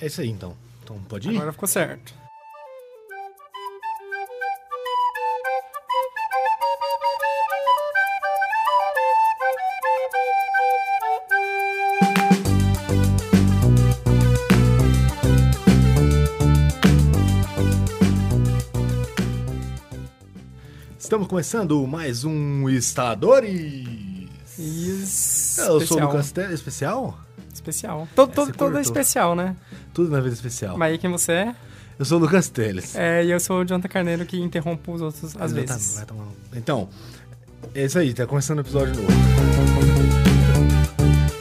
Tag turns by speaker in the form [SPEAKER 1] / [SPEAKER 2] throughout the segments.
[SPEAKER 1] É isso aí, então. Então, pode ir?
[SPEAKER 2] Agora ficou certo.
[SPEAKER 1] Estamos começando mais um Estadores.
[SPEAKER 2] Isso.
[SPEAKER 1] Eu sou o
[SPEAKER 2] especial.
[SPEAKER 1] Lucas. Especial?
[SPEAKER 2] Especial. Todo,
[SPEAKER 1] É,
[SPEAKER 2] todo, todo é
[SPEAKER 1] cortou.
[SPEAKER 2] especial, né?
[SPEAKER 1] Tudo na vida especial.
[SPEAKER 2] Mas aí quem você é?
[SPEAKER 1] Eu sou o Lucas Teles.
[SPEAKER 2] é? E eu sou o Jonathan Carneiro que interrompo os outros às vezes.
[SPEAKER 1] vai tomar no- Então, é isso aí, tá começando o episódio novo.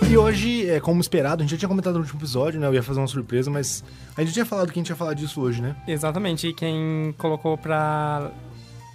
[SPEAKER 1] E hoje, é, como esperado, a gente já tinha comentado no último episódio, né? Eu ia fazer uma surpresa, mas a gente tinha falado que a gente ia falar disso hoje, né?
[SPEAKER 2] Exatamente. E quem colocou pra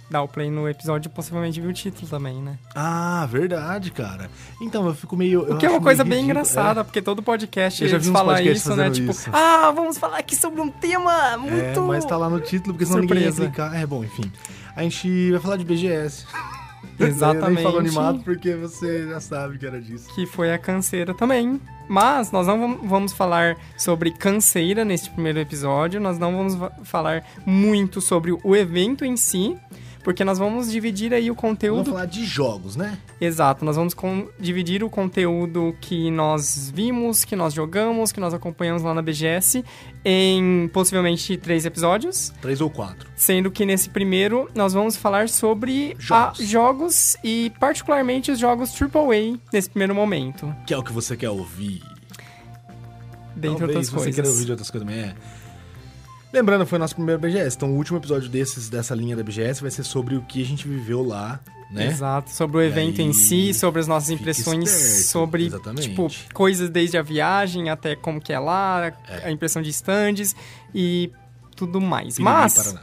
[SPEAKER 2] dar o play no episódio possivelmente viu o título também, né?
[SPEAKER 1] Ah, verdade, cara. Então, eu fico meio.
[SPEAKER 2] O que é uma coisa bem engraçada, porque todo podcast
[SPEAKER 1] Eu já
[SPEAKER 2] eles falam
[SPEAKER 1] podcasts
[SPEAKER 2] isso, né? Tipo,
[SPEAKER 1] isso.
[SPEAKER 2] ah, vamos falar aqui sobre um tema
[SPEAKER 1] É,
[SPEAKER 2] muito...
[SPEAKER 1] é, mas tá lá no título, porque senão ninguém ia
[SPEAKER 2] Surpresa.
[SPEAKER 1] clicar. É, bom, enfim. A gente vai falar de BGS. Eu
[SPEAKER 2] Exatamente.
[SPEAKER 1] nem falo animado porque você já sabe que era disso.
[SPEAKER 2] que foi a canseira também. Mas nós não vam- vamos falar sobre canseira neste primeiro episódio, nós não vamos va- falar muito sobre o evento em si, porque nós vamos dividir aí o
[SPEAKER 1] Vamos
[SPEAKER 2] conteúdo.
[SPEAKER 1] falar de jogos, né?
[SPEAKER 2] Exato, nós vamos con- dividir o conteúdo que nós vimos, que nós jogamos, que nós acompanhamos lá na BGS em possivelmente três episódios.
[SPEAKER 1] Três ou quatro.
[SPEAKER 2] Sendo que nesse primeiro nós vamos falar sobre
[SPEAKER 1] Jogos.
[SPEAKER 2] a- jogos e particularmente os jogos AAA nesse primeiro momento,
[SPEAKER 1] Que é o que você quer ouvir.
[SPEAKER 2] dentre
[SPEAKER 1] Talvez
[SPEAKER 2] outras
[SPEAKER 1] você
[SPEAKER 2] coisas.
[SPEAKER 1] queira ouvir de outras coisas também. É. Lembrando, foi nosso primeiro BGS. Então, o último episódio desses, dessa linha da BGS vai ser sobre o que a gente viveu lá, né?
[SPEAKER 2] Exato, sobre o evento
[SPEAKER 1] aí,
[SPEAKER 2] em si, sobre as nossas impressões,
[SPEAKER 1] esperto,
[SPEAKER 2] sobre
[SPEAKER 1] exatamente.
[SPEAKER 2] tipo coisas desde a viagem até como que é lá,
[SPEAKER 1] É.
[SPEAKER 2] a impressão de stands e tudo mais.
[SPEAKER 1] Piriri,
[SPEAKER 2] Mas
[SPEAKER 1] Paraná.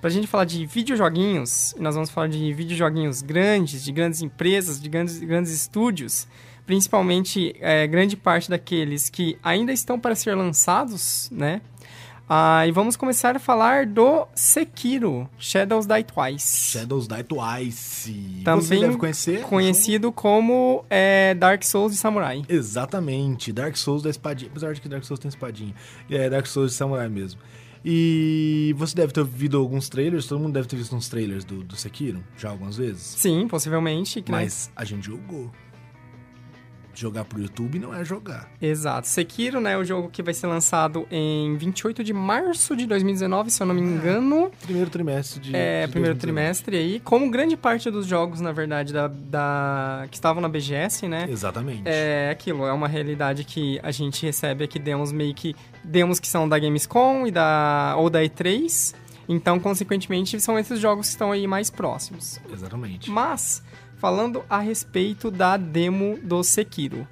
[SPEAKER 2] pra gente falar de videojoguinhos, nós vamos falar de videojoguinhos grandes, de grandes empresas, de grandes, grandes estúdios, principalmente é, grande parte daqueles que ainda estão para ser lançados, né? Ah, e vamos começar a falar do Sekiro, Shadows Die Twice.
[SPEAKER 1] Shadows Die Twice.
[SPEAKER 2] Também
[SPEAKER 1] você deve conhecer.
[SPEAKER 2] Conhecido como é, Dark Souls de Samurai.
[SPEAKER 1] Exatamente. Dark Souls da espadinha. Apesar de que Dark Souls tem espadinha. É Dark Souls de Samurai mesmo. E você deve ter ouvido alguns trailers, todo mundo deve ter visto uns trailers do, do Sekiro, já algumas vezes.
[SPEAKER 2] Sim, possivelmente.
[SPEAKER 1] Mas a gente jogou. Jogar pro YouTube não é jogar.
[SPEAKER 2] Exato. Sekiro, né, é o jogo que vai ser lançado em 28 de março de 2019, se eu não me engano.
[SPEAKER 1] Primeiro trimestre de.
[SPEAKER 2] É,
[SPEAKER 1] de
[SPEAKER 2] primeiro
[SPEAKER 1] 2019.
[SPEAKER 2] trimestre aí. Como grande parte dos jogos, na verdade, da, da- que estavam na BGS, né?
[SPEAKER 1] Exatamente.
[SPEAKER 2] É aquilo, é uma realidade que a gente recebe aqui demos meio que demos que são da Gamescom e da ou da E3. Então, consequentemente, são esses jogos que estão aí mais próximos.
[SPEAKER 1] Exatamente.
[SPEAKER 2] Mas, falando a respeito da demo do Sekiro,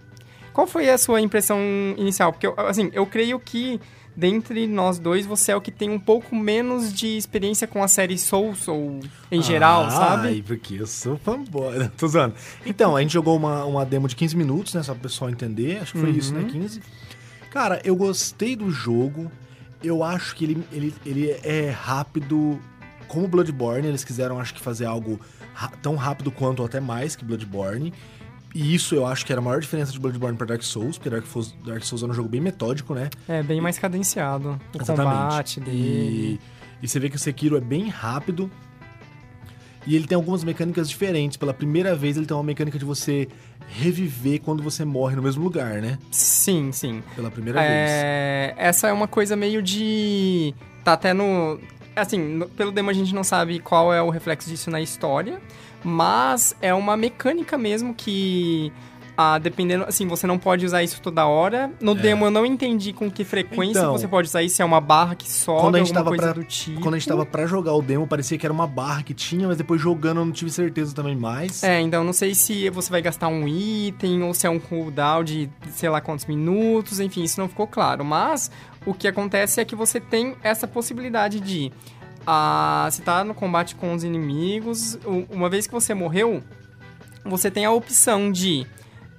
[SPEAKER 2] qual foi a sua impressão inicial? Porque, eu- assim, eu creio que dentre nós dois você é o que tem um pouco menos de experiência com a série Souls, ou em geral,
[SPEAKER 1] Ai,
[SPEAKER 2] sabe?
[SPEAKER 1] porque eu sou fanboy. Não, Tô zoando. Então, a gente jogou uma, uma demo de 15 minutos, né? Só pro pessoal entender. Acho que foi isso, né?
[SPEAKER 2] Uhum.
[SPEAKER 1] 15. Cara, eu gostei do jogo. Eu acho que ele, ele, ele é rápido. Como Bloodborne, eles quiseram, acho que, fazer algo tão rápido quanto ou até mais que Bloodborne. E isso eu acho que era a maior diferença de Bloodborne para Dark Souls, porque Dark Souls, Dark Souls era um jogo bem metódico, né?
[SPEAKER 2] É bem mais cadenciado. O
[SPEAKER 1] Exatamente.
[SPEAKER 2] combate dele.
[SPEAKER 1] E, e você vê que o Sekiro é bem rápido. E ele tem algumas mecânicas diferentes. Pela primeira vez, ele tem uma mecânica de você reviver quando você morre no mesmo lugar, né?
[SPEAKER 2] Sim, sim.
[SPEAKER 1] Pela primeira vez.
[SPEAKER 2] É, essa é uma coisa meio de. Tá até no. Assim, pelo demo a gente não sabe qual é o reflexo disso na história, mas é uma mecânica mesmo que. Ah, dependendo, assim, você não pode usar isso toda hora. No demo eu não entendi com que frequência
[SPEAKER 1] É. Então,
[SPEAKER 2] você pode usar isso, se é uma barra que sobe,
[SPEAKER 1] quando a gente
[SPEAKER 2] alguma
[SPEAKER 1] pra-
[SPEAKER 2] do tipo.
[SPEAKER 1] Quando a gente tava pra jogar o demo, parecia que era uma barra que tinha, mas depois jogando eu não tive certeza também mais.
[SPEAKER 2] É, então não sei se você vai gastar um item ou se é um cooldown de sei lá quantos minutos, enfim, isso não ficou claro. Mas o que acontece é que você tem essa possibilidade de. Ah, você tá no combate com os inimigos, uma vez que você morreu, você tem a opção de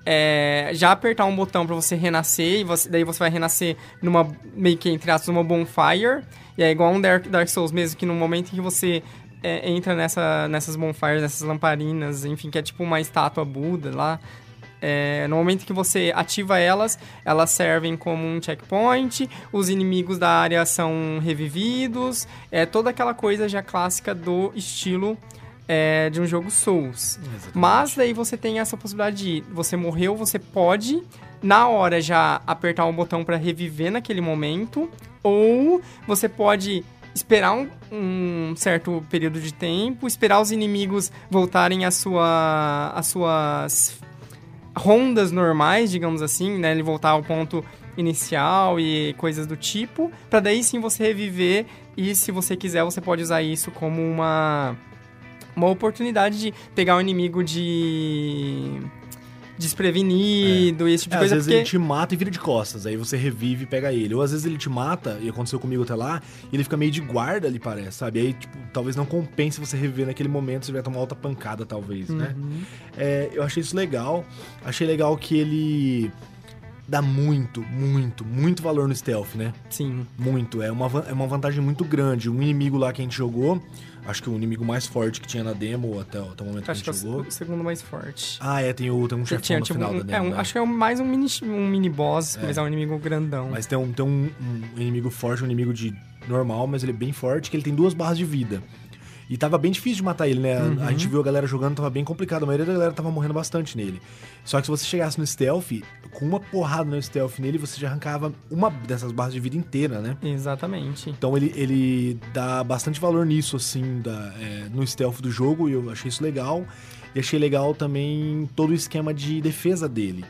[SPEAKER 2] é, já apertar um botão pra você renascer, e você- daí você vai renascer numa, meio que entre aspas, numa bonfire. E é igual um Dark, Dark Souls mesmo, que no momento em que você é, entra nessa, nessas bonfires, nessas lamparinas, enfim, que é tipo uma estátua Buda lá. É, no momento que você ativa elas, elas servem como um checkpoint, os inimigos da área são revividos, é toda aquela coisa já clássica do estilo é, de um jogo Souls.
[SPEAKER 1] Exatamente.
[SPEAKER 2] Mas daí você tem essa possibilidade de você morreu, você pode na hora já apertar um botão para reviver naquele momento, ou você pode esperar um, um, certo período de tempo, esperar os inimigos voltarem às sua, às suas rondas normais, digamos assim, né? Ele voltar ao ponto inicial e coisas do tipo, para daí sim você reviver e se você quiser você pode usar isso como uma uma oportunidade de pegar o inimigo de desprevenido e esse tipo de
[SPEAKER 1] É,
[SPEAKER 2] coisa.
[SPEAKER 1] às vezes
[SPEAKER 2] porque...
[SPEAKER 1] ele te mata e vira de costas, aí você revive e pega ele. Ou às vezes ele te mata, e aconteceu comigo até lá, e ele fica meio de guarda ali, parece, sabe? Aí, tipo, talvez não compense você reviver naquele momento, você vai tomar outra pancada, talvez, né?
[SPEAKER 2] Uhum.
[SPEAKER 1] É, eu achei isso legal. Achei legal que ele dá muito, muito, muito valor no stealth, né?
[SPEAKER 2] Sim.
[SPEAKER 1] Muito. É uma, é uma vantagem muito grande. Um inimigo lá que a gente jogou, acho que o inimigo mais forte que tinha na demo até, até o momento que a
[SPEAKER 2] Acho que é
[SPEAKER 1] gente
[SPEAKER 2] o
[SPEAKER 1] jogou.
[SPEAKER 2] o segundo mais forte.
[SPEAKER 1] Ah, é, tem, o, tem um chefão
[SPEAKER 2] Tinha,
[SPEAKER 1] no
[SPEAKER 2] tipo,
[SPEAKER 1] final
[SPEAKER 2] um-
[SPEAKER 1] da
[SPEAKER 2] é,
[SPEAKER 1] demo,
[SPEAKER 2] um-
[SPEAKER 1] né?
[SPEAKER 2] acho que é mais um mini, um mini boss, mas é um inimigo grandão.
[SPEAKER 1] Mas tem um, tem um, um inimigo forte, um inimigo de normal, mas ele é bem forte, que ele tem duas barras de vida. E tava bem difícil de matar ele, né?
[SPEAKER 2] Uhum.
[SPEAKER 1] A gente viu a galera jogando, tava bem complicado. A maioria da galera tava morrendo bastante nele. Só que se você chegasse no stealth, com uma porrada no stealth nele, você já arrancava uma dessas barras de vida inteira, né?
[SPEAKER 2] Exatamente.
[SPEAKER 1] Então ele, ele dá bastante valor nisso, assim, da, é, no stealth do jogo, e eu achei isso legal. E achei legal também todo o esquema de defesa dele.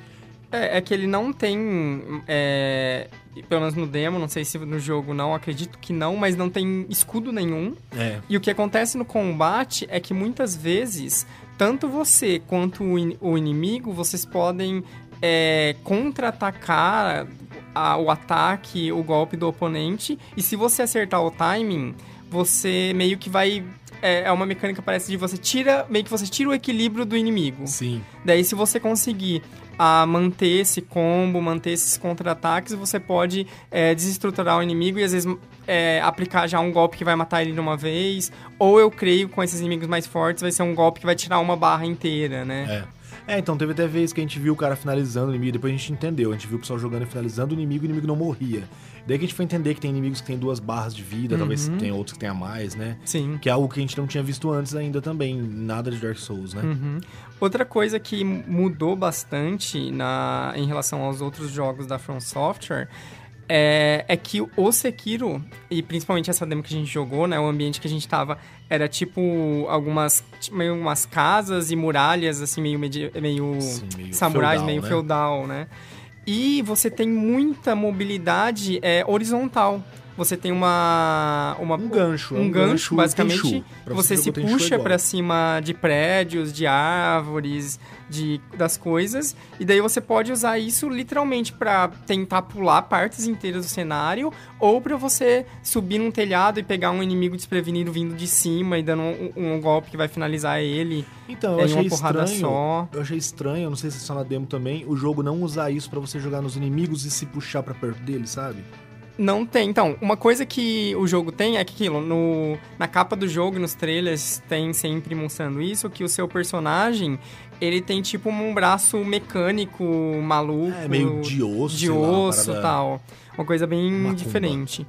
[SPEAKER 2] É, é que ele não tem. é, pelo menos no demo, não sei se no jogo não, acredito que não, mas não tem escudo nenhum.
[SPEAKER 1] É.
[SPEAKER 2] E o que acontece no combate é que muitas vezes, tanto você quanto o, in- o inimigo, vocês podem é, contra-atacar o ataque, o golpe do oponente. E se você acertar o timing, você meio que vai. É, é uma mecânica parece de você tira. Meio que você tira o equilíbrio do inimigo.
[SPEAKER 1] Sim.
[SPEAKER 2] Daí, se você conseguir ah, manter esse combo, manter esses contra-ataques, você pode é, desestruturar o inimigo e às vezes é, aplicar já um golpe que vai matar ele de uma vez. Ou eu creio com esses inimigos mais fortes, vai ser um golpe que vai tirar uma barra inteira, né?
[SPEAKER 1] É. É, então teve até vez que a gente viu o cara finalizando o inimigo, depois a gente entendeu. A gente viu o pessoal jogando e finalizando o inimigo e o inimigo não morria. Daí que a gente foi entender que tem inimigos que tem duas barras de vida, talvez tem outros que tenha mais, né?
[SPEAKER 2] Sim.
[SPEAKER 1] Que é algo que a gente não tinha visto antes ainda também, nada de Dark Souls, né?
[SPEAKER 2] Uhum. Outra coisa que mudou bastante na, em relação aos outros jogos da From Software é, é que o Sekiro, e principalmente essa demo que a gente jogou, né? O ambiente que a gente tava era tipo algumas, meio umas casas e muralhas, assim, meio, meio,
[SPEAKER 1] Sim, meio
[SPEAKER 2] samurais,
[SPEAKER 1] feudal,
[SPEAKER 2] meio
[SPEAKER 1] né?
[SPEAKER 2] feudal, né? E você tem muita mobilidade é, horizontal. Você tem uma, uma
[SPEAKER 1] Um gancho, é
[SPEAKER 2] um,
[SPEAKER 1] um
[SPEAKER 2] gancho,
[SPEAKER 1] gancho
[SPEAKER 2] basicamente.
[SPEAKER 1] Tenchu. Pra
[SPEAKER 2] Você
[SPEAKER 1] você
[SPEAKER 2] se
[SPEAKER 1] é
[SPEAKER 2] puxa pra cima de prédios, de árvores, de das coisas, e daí você pode usar isso literalmente pra tentar pular partes inteiras do cenário, ou pra você subir num telhado e pegar um inimigo desprevenido vindo de cima e dando um, um golpe que vai finalizar ele.
[SPEAKER 1] Então, eu
[SPEAKER 2] em
[SPEAKER 1] achei
[SPEAKER 2] uma porrada
[SPEAKER 1] estranho.
[SPEAKER 2] só.
[SPEAKER 1] Eu achei estranho, eu não sei se é só na demo também, o jogo não usar isso pra você jogar nos inimigos e se puxar pra perto deles, sabe?
[SPEAKER 2] Não tem. Então, uma coisa que o jogo tem é que aquilo, no, na capa do jogo e nos trailers tem sempre mostrando isso, que o seu personagem, ele tem tipo um braço mecânico, maluco.
[SPEAKER 1] É meio de osso,
[SPEAKER 2] de
[SPEAKER 1] lá,
[SPEAKER 2] osso e
[SPEAKER 1] parada-
[SPEAKER 2] tal. Uma coisa bem
[SPEAKER 1] Macumba.
[SPEAKER 2] diferente.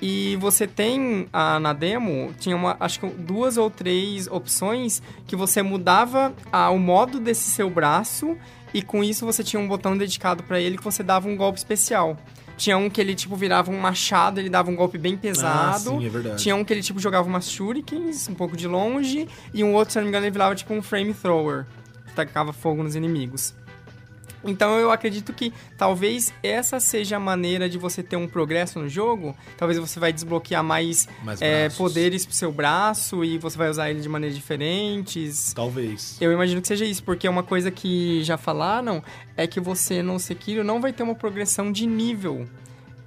[SPEAKER 2] E você tem, ah, na demo, tinha uma, acho que duas ou três opções que você mudava ah, o modo desse seu braço e com isso você tinha um botão dedicado pra ele que você dava um golpe especial. Tinha um que ele, tipo, virava um machado, ele dava um golpe bem pesado.
[SPEAKER 1] Ah, sim, é verdade.
[SPEAKER 2] Tinha um que ele, tipo, jogava umas shurikens, um pouco de longe. E um outro, se não me engano, ele virava, tipo, um frame thrower. Que tacava fogo nos inimigos. Então eu acredito que talvez essa seja a maneira de você ter um progresso no jogo. Talvez você vai desbloquear mais,
[SPEAKER 1] Mais
[SPEAKER 2] é, poderes pro seu braço e você vai usar ele de maneiras diferentes.
[SPEAKER 1] Talvez.
[SPEAKER 2] Eu imagino que seja isso, porque uma coisa que já falaram é que você no Sekiro não vai ter uma progressão de nível.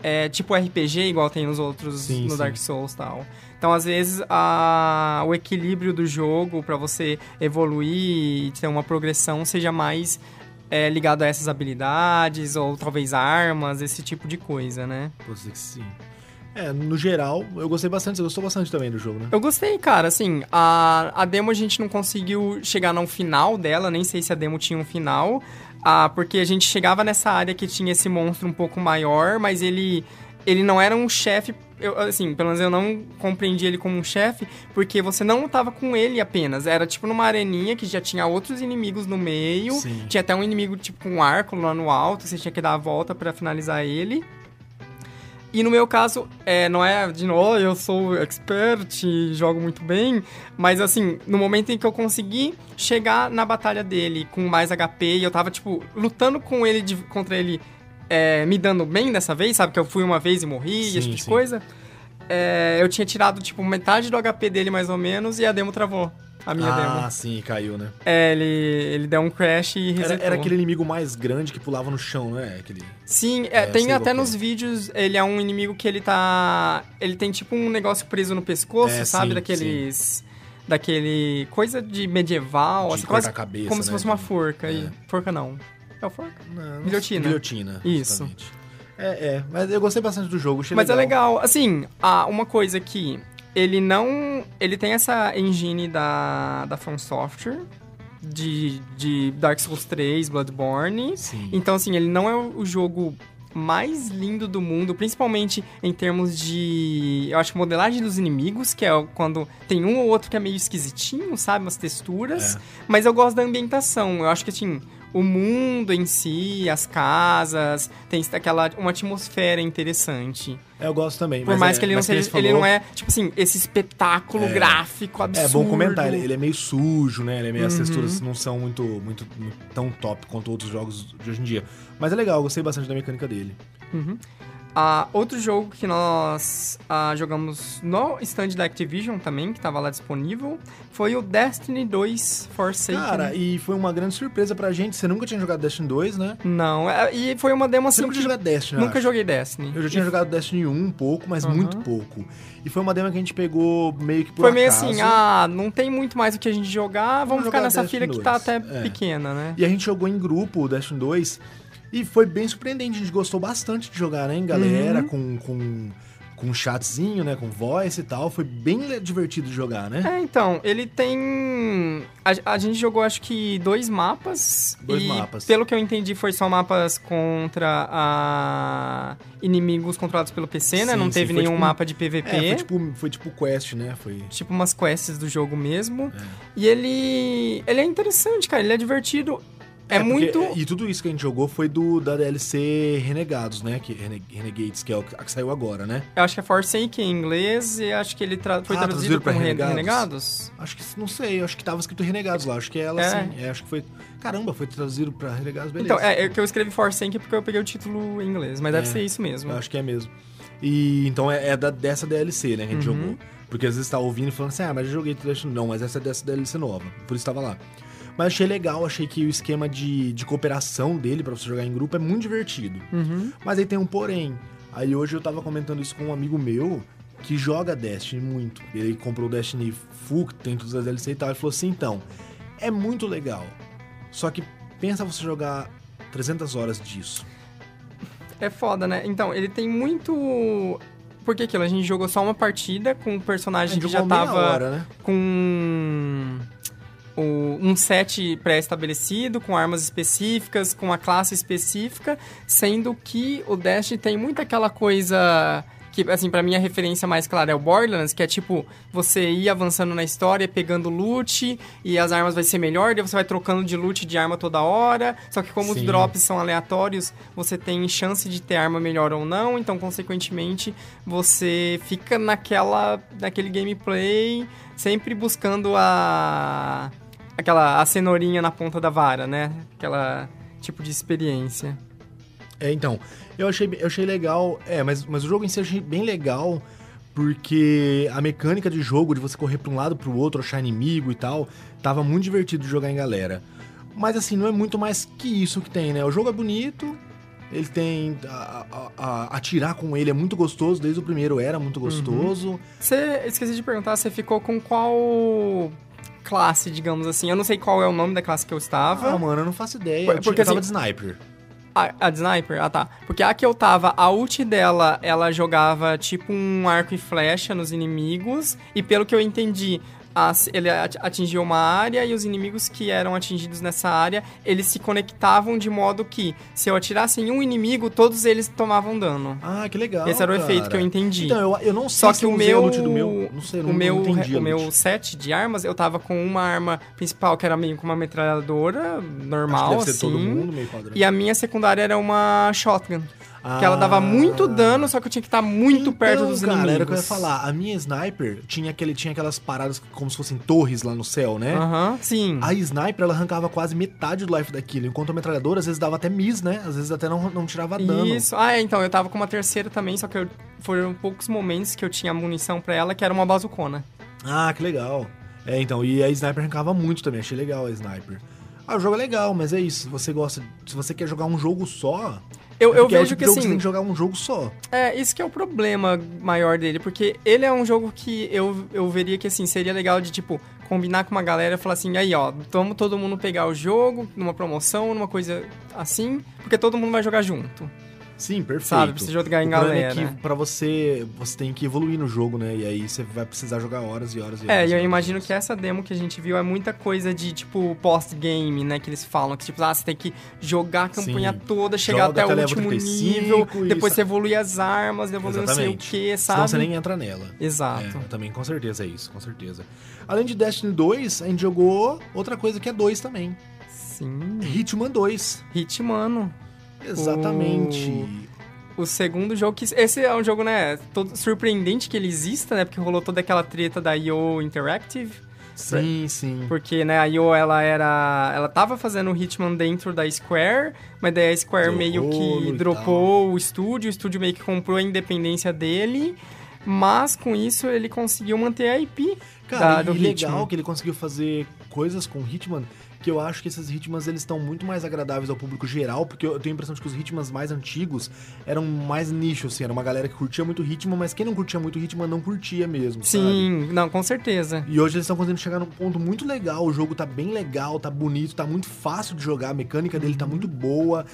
[SPEAKER 2] É, tipo RPG, igual tem nos outros,
[SPEAKER 1] Sim,
[SPEAKER 2] no
[SPEAKER 1] sim.
[SPEAKER 2] Dark Souls e tal. Então, às vezes, a, o equilíbrio do jogo pra você evoluir e ter uma progressão seja mais é, ligado a essas habilidades, ou talvez armas, esse tipo de coisa, né?
[SPEAKER 1] Pode ser que sim. É, no geral, eu gostei bastante. Você gostou bastante também do jogo, né?
[SPEAKER 2] Eu gostei, cara. Assim, a, a demo a gente não conseguiu chegar no final dela, nem sei se a demo tinha um final. Ah, porque a gente chegava nessa área que tinha esse monstro um pouco maior, mas ele, ele não era um chefe. Eu, assim, pelo menos eu não compreendi ele como um chefe, porque você não tava com ele apenas. Era tipo numa areninha que já tinha outros inimigos no meio.
[SPEAKER 1] Sim.
[SPEAKER 2] Tinha até um inimigo tipo com um arco lá no alto, você tinha que dar a volta pra finalizar ele. E no meu caso, é, não é de novo, eu sou expert e jogo muito bem, mas assim, no momento em que eu consegui chegar na batalha dele com mais HP e eu tava, tipo, lutando com ele de- contra ele, é, me dando bem dessa vez, sabe? Que eu fui uma vez e morri,
[SPEAKER 1] Sim,
[SPEAKER 2] esse tipo de
[SPEAKER 1] sim.
[SPEAKER 2] coisa. É, eu tinha tirado, tipo, metade do HP dele mais ou menos e a demo travou. A minha
[SPEAKER 1] ah,
[SPEAKER 2] demo.
[SPEAKER 1] sim, caiu, né?
[SPEAKER 2] É, ele, ele deu um crash e
[SPEAKER 1] Era,
[SPEAKER 2] resetou.
[SPEAKER 1] era aquele inimigo mais grande que pulava no chão, não é? Aquele...
[SPEAKER 2] Sim, é,
[SPEAKER 1] É,
[SPEAKER 2] tem até nos
[SPEAKER 1] é.
[SPEAKER 2] vídeos, ele é um inimigo que ele tá. Ele tem tipo um negócio preso no pescoço,
[SPEAKER 1] É,
[SPEAKER 2] sabe?
[SPEAKER 1] sim,
[SPEAKER 2] Daqueles. Daquele. coisa de medieval,
[SPEAKER 1] De
[SPEAKER 2] assim, quase
[SPEAKER 1] cabeça,
[SPEAKER 2] como se
[SPEAKER 1] né,
[SPEAKER 2] fosse uma
[SPEAKER 1] de-
[SPEAKER 2] forca. E, forca não. É o forca?
[SPEAKER 1] Não,
[SPEAKER 2] Guilhotina.
[SPEAKER 1] Guilhotina.
[SPEAKER 2] Isso.
[SPEAKER 1] É, é. Mas eu gostei bastante do jogo. Achei
[SPEAKER 2] Mas é legal. Assim, ah, uma coisa que. Ele não. Ele tem essa engine da, da From Software. De, de Dark Souls 3, Bloodborne.
[SPEAKER 1] Sim.
[SPEAKER 2] Então, assim, ele não é o jogo mais lindo do mundo, principalmente em termos de, eu acho, modelagem dos inimigos, que é quando tem um ou outro que é meio esquisitinho, sabe? Umas texturas.
[SPEAKER 1] É.
[SPEAKER 2] Mas eu gosto da ambientação. Eu acho que, assim, o mundo em si, as casas, tem aquela, uma atmosfera interessante.
[SPEAKER 1] É, eu gosto também.
[SPEAKER 2] Por mais
[SPEAKER 1] é-
[SPEAKER 2] que ele não seja,
[SPEAKER 1] você
[SPEAKER 2] ele
[SPEAKER 1] falou,
[SPEAKER 2] não é, tipo assim, esse espetáculo
[SPEAKER 1] É.
[SPEAKER 2] gráfico absurdo.
[SPEAKER 1] É bom comentar, ele, ele é meio sujo, né? Ele é meio, As
[SPEAKER 2] Uhum.
[SPEAKER 1] texturas não são muito, muito, muito tão top quanto outros jogos de hoje em dia. Mas é legal, eu gostei bastante da mecânica dele.
[SPEAKER 2] Ah, outro jogo que nós ah, jogamos no stand da Activision também, que estava lá disponível, foi o Destiny 2 Forsaken.
[SPEAKER 1] Cara, e foi uma grande surpresa pra gente. Você nunca tinha jogado Destiny 2, né?
[SPEAKER 2] Não, é- e foi uma demo
[SPEAKER 1] Você
[SPEAKER 2] assim
[SPEAKER 1] nunca
[SPEAKER 2] que
[SPEAKER 1] tinha jogado Destiny,
[SPEAKER 2] nunca
[SPEAKER 1] acho.
[SPEAKER 2] joguei Destiny.
[SPEAKER 1] Eu já tinha jogado Destiny 1 um pouco, mas
[SPEAKER 2] Aham.
[SPEAKER 1] muito pouco. E foi uma demo que a gente pegou meio que por
[SPEAKER 2] Foi meio
[SPEAKER 1] acaso.
[SPEAKER 2] assim, ah, não tem muito mais o que a gente jogar, vamos,
[SPEAKER 1] Vamos
[SPEAKER 2] ficar
[SPEAKER 1] jogar
[SPEAKER 2] nessa
[SPEAKER 1] Destiny
[SPEAKER 2] fila que tá
[SPEAKER 1] 2.
[SPEAKER 2] até
[SPEAKER 1] É.
[SPEAKER 2] pequena, né?
[SPEAKER 1] E a gente jogou em grupo o Destiny 2 e foi bem surpreendente. A gente gostou bastante de jogar, né, galera,
[SPEAKER 2] Uhum.
[SPEAKER 1] com, com, com chatzinho, né, com voice e tal. Foi bem divertido de jogar, né?
[SPEAKER 2] É, então, ele tem. A, a gente jogou acho que dois mapas.
[SPEAKER 1] Dois
[SPEAKER 2] e,
[SPEAKER 1] mapas.
[SPEAKER 2] Pelo que eu entendi, foi só mapas contra a... inimigos controlados pelo PC, né?
[SPEAKER 1] Sim,
[SPEAKER 2] Não
[SPEAKER 1] sim,
[SPEAKER 2] teve nenhum
[SPEAKER 1] tipo-
[SPEAKER 2] mapa de PVP.
[SPEAKER 1] É, foi tipo, foi tipo quest, né? Foi...
[SPEAKER 2] tipo umas quests do jogo mesmo.
[SPEAKER 1] É.
[SPEAKER 2] E ele. Ele é interessante, cara. Ele é divertido. É,
[SPEAKER 1] porque-
[SPEAKER 2] muito.
[SPEAKER 1] E tudo isso que a gente jogou foi do da DLC Renegados, né? Que, Rene- Renegades, que é o que a que saiu agora, né?
[SPEAKER 2] Eu acho que é Forsaken em inglês e acho que ele tra- foi
[SPEAKER 1] Ah,
[SPEAKER 2] traduzido Re-
[SPEAKER 1] Renegados?
[SPEAKER 2] Renegados.
[SPEAKER 1] Acho que, não sei, acho que tava escrito Renegados lá. Acho que é ela
[SPEAKER 2] É.
[SPEAKER 1] sim. É, acho que foi. Caramba, foi traduzido pra Renegados, beleza.
[SPEAKER 2] Então, é, é que eu escrevi Forsaken porque eu peguei o título em inglês, mas deve
[SPEAKER 1] É.
[SPEAKER 2] ser isso mesmo.
[SPEAKER 1] Acho que é mesmo. E então é, é da, dessa DLC, né, que a gente
[SPEAKER 2] Uhum.
[SPEAKER 1] jogou. Porque às vezes tá ouvindo e falando assim, ah, mas eu joguei Destiny. Não, mas essa é dessa DLC nova. Por isso tava lá. Mas achei legal, achei que o esquema de, de cooperação dele pra você jogar em grupo é muito divertido.
[SPEAKER 2] Uhum.
[SPEAKER 1] Mas aí tem um porém. Aí hoje eu tava comentando isso com um amigo meu que joga Destiny muito. Ele comprou o Destiny Full, que tem todas as DLC e tal. Ele falou assim: então, é muito legal. Só que pensa você jogar 300 horas disso.
[SPEAKER 2] É foda, né? Então, ele tem muito. Porque aquilo, a gente jogou só uma partida com um personagem que já tava
[SPEAKER 1] hora, né?
[SPEAKER 2] com um set pré-estabelecido, com armas específicas, com uma classe específica, sendo que o Dash tem muito aquela coisa que, assim, pra mim a referência mais clara é o Borderlands, que é tipo, você ir avançando na história, pegando loot, e as armas vai ser melhor, daí você vai trocando de loot de arma toda hora, só que como os
[SPEAKER 1] Sim.
[SPEAKER 2] drops são aleatórios, você tem chance de ter arma melhor ou não, então, consequentemente, você fica naquela, naquele gameplay, sempre buscando a... aquela a cenourinha na ponta da vara, né? Aquela tipo de experiência.
[SPEAKER 1] É, então, eu achei, eu achei legal. É, mas, mas o jogo em si eu achei bem legal. Porque a mecânica de jogo, de você correr pra um lado pro outro, achar inimigo e tal, tava muito divertido de jogar em galera. Mas assim, não é muito mais que isso que tem, né? O jogo é bonito, ele tem. A, a- a- atirar com ele é muito gostoso, desde o primeiro era muito gostoso.
[SPEAKER 2] Você, esqueci de perguntar, você ficou com qual classe, digamos assim? Eu não sei qual é o nome da classe que eu estava.
[SPEAKER 1] Ah, mano, eu não faço ideia.
[SPEAKER 2] Por-
[SPEAKER 1] Eu,
[SPEAKER 2] porque,
[SPEAKER 1] eu tava
[SPEAKER 2] assim,
[SPEAKER 1] de sniper.
[SPEAKER 2] A, a de sniper? Ah, tá. Porque a que eu tava, a ult dela, ela jogava tipo um arco e flecha nos inimigos. E pelo que eu entendi, ele at- atingiu uma área e os inimigos que eram atingidos nessa área, eles se conectavam de modo que, se eu atirasse em um inimigo, todos eles tomavam dano.
[SPEAKER 1] Ah, que legal.
[SPEAKER 2] Esse era o
[SPEAKER 1] cara.
[SPEAKER 2] efeito que eu entendi.
[SPEAKER 1] Então, eu, eu não sei
[SPEAKER 2] Só
[SPEAKER 1] se
[SPEAKER 2] que
[SPEAKER 1] eu
[SPEAKER 2] o meu,
[SPEAKER 1] loot do meu. Não sei, eu
[SPEAKER 2] o
[SPEAKER 1] não,
[SPEAKER 2] meu,
[SPEAKER 1] não entendi
[SPEAKER 2] o meu set de armas, eu tava com uma arma principal que era meio com uma metralhadora
[SPEAKER 1] Acho que
[SPEAKER 2] normal,
[SPEAKER 1] deve ser
[SPEAKER 2] assim.
[SPEAKER 1] todo mundo meio padrão.
[SPEAKER 2] E a minha secundária era uma shotgun. Que ela dava
[SPEAKER 1] Ah.
[SPEAKER 2] muito dano, só que eu tinha que estar muito perto
[SPEAKER 1] Então,
[SPEAKER 2] dos
[SPEAKER 1] cara,
[SPEAKER 2] inimigos.
[SPEAKER 1] era o que eu ia falar. A minha sniper tinha, aquele, tinha aquelas paradas como se fossem torres lá no céu, né?
[SPEAKER 2] Aham, sim.
[SPEAKER 1] A sniper, ela arrancava quase metade do life daquilo, enquanto a metralhadora às vezes dava até miss, né? Às vezes até não, não tirava dano.
[SPEAKER 2] Isso. Ah, é, então, eu tava com uma terceira também, só que eu, foram poucos momentos que eu tinha munição pra ela, que era uma bazucona.
[SPEAKER 1] Ah, que legal. É, então, e a sniper arrancava muito também, achei legal a sniper. Ah, o jogo é legal, mas é isso. Se você gosta. Se você quer jogar um jogo só.
[SPEAKER 2] Eu,
[SPEAKER 1] é
[SPEAKER 2] eu
[SPEAKER 1] é
[SPEAKER 2] vejo
[SPEAKER 1] tipo
[SPEAKER 2] que assim.
[SPEAKER 1] você tem que jogar um jogo só.
[SPEAKER 2] É, isso que é o problema maior dele, porque ele é um jogo que eu, eu veria que, assim, seria legal de, tipo, combinar com uma galera e falar assim, aí, ó, vamos todo mundo pegar o jogo numa promoção, numa coisa assim, porque todo mundo vai jogar junto.
[SPEAKER 1] Sim, perfeito.
[SPEAKER 2] Sabe, precisa jogar em
[SPEAKER 1] o problema
[SPEAKER 2] galera.
[SPEAKER 1] É que pra você, você tem que evoluir no jogo, né? E aí você vai precisar jogar horas e horas e horas.
[SPEAKER 2] É, e eu
[SPEAKER 1] e horas.
[SPEAKER 2] imagino que essa demo que a gente viu é muita coisa de, tipo, post-game, né? Que eles falam que, tipo, ah, você tem que jogar a campanha
[SPEAKER 1] Sim.
[SPEAKER 2] toda, chegar
[SPEAKER 1] Joga
[SPEAKER 2] até o último
[SPEAKER 1] 35
[SPEAKER 2] nível,
[SPEAKER 1] e
[SPEAKER 2] depois você evolui as armas, evolui não sei o que,
[SPEAKER 1] Senão
[SPEAKER 2] sabe?
[SPEAKER 1] você nem entra nela.
[SPEAKER 2] Exato.
[SPEAKER 1] É, também com certeza é isso, com certeza. Além de Destiny 2, a gente jogou outra coisa que é 2 também.
[SPEAKER 2] Sim.
[SPEAKER 1] Hitman 2.
[SPEAKER 2] Hitmano.
[SPEAKER 1] Exatamente.
[SPEAKER 2] O segundo jogo que. Esse é um jogo, né? Todo surpreendente que ele exista, né? Porque rolou toda aquela treta da IO Interactive.
[SPEAKER 1] Sim, sim.
[SPEAKER 2] Porque, né, a IO, ela era... Ela tava fazendo o Hitman dentro da Square, mas daí a Square
[SPEAKER 1] Deu
[SPEAKER 2] meio que
[SPEAKER 1] e
[SPEAKER 2] dropou o estúdio, o estúdio meio que comprou a independência dele, mas com isso ele conseguiu manter a IP
[SPEAKER 1] Cara,
[SPEAKER 2] da,
[SPEAKER 1] e
[SPEAKER 2] do
[SPEAKER 1] legal
[SPEAKER 2] Hitman.
[SPEAKER 1] que ele conseguiu fazer coisas com Hitman que eu acho que esses Hitmans eles estão muito mais agradáveis ao público geral, porque eu tenho a impressão de que os Hitmans mais antigos eram mais nicho, assim, era uma galera que curtia muito Hitman, mas quem não curtia muito Hitman não curtia mesmo, sabe?
[SPEAKER 2] Sim, não, com certeza.
[SPEAKER 1] E hoje eles estão conseguindo chegar num ponto muito legal. O jogo tá bem legal, tá bonito, tá muito fácil de jogar, a mecânica dele tá muito boa.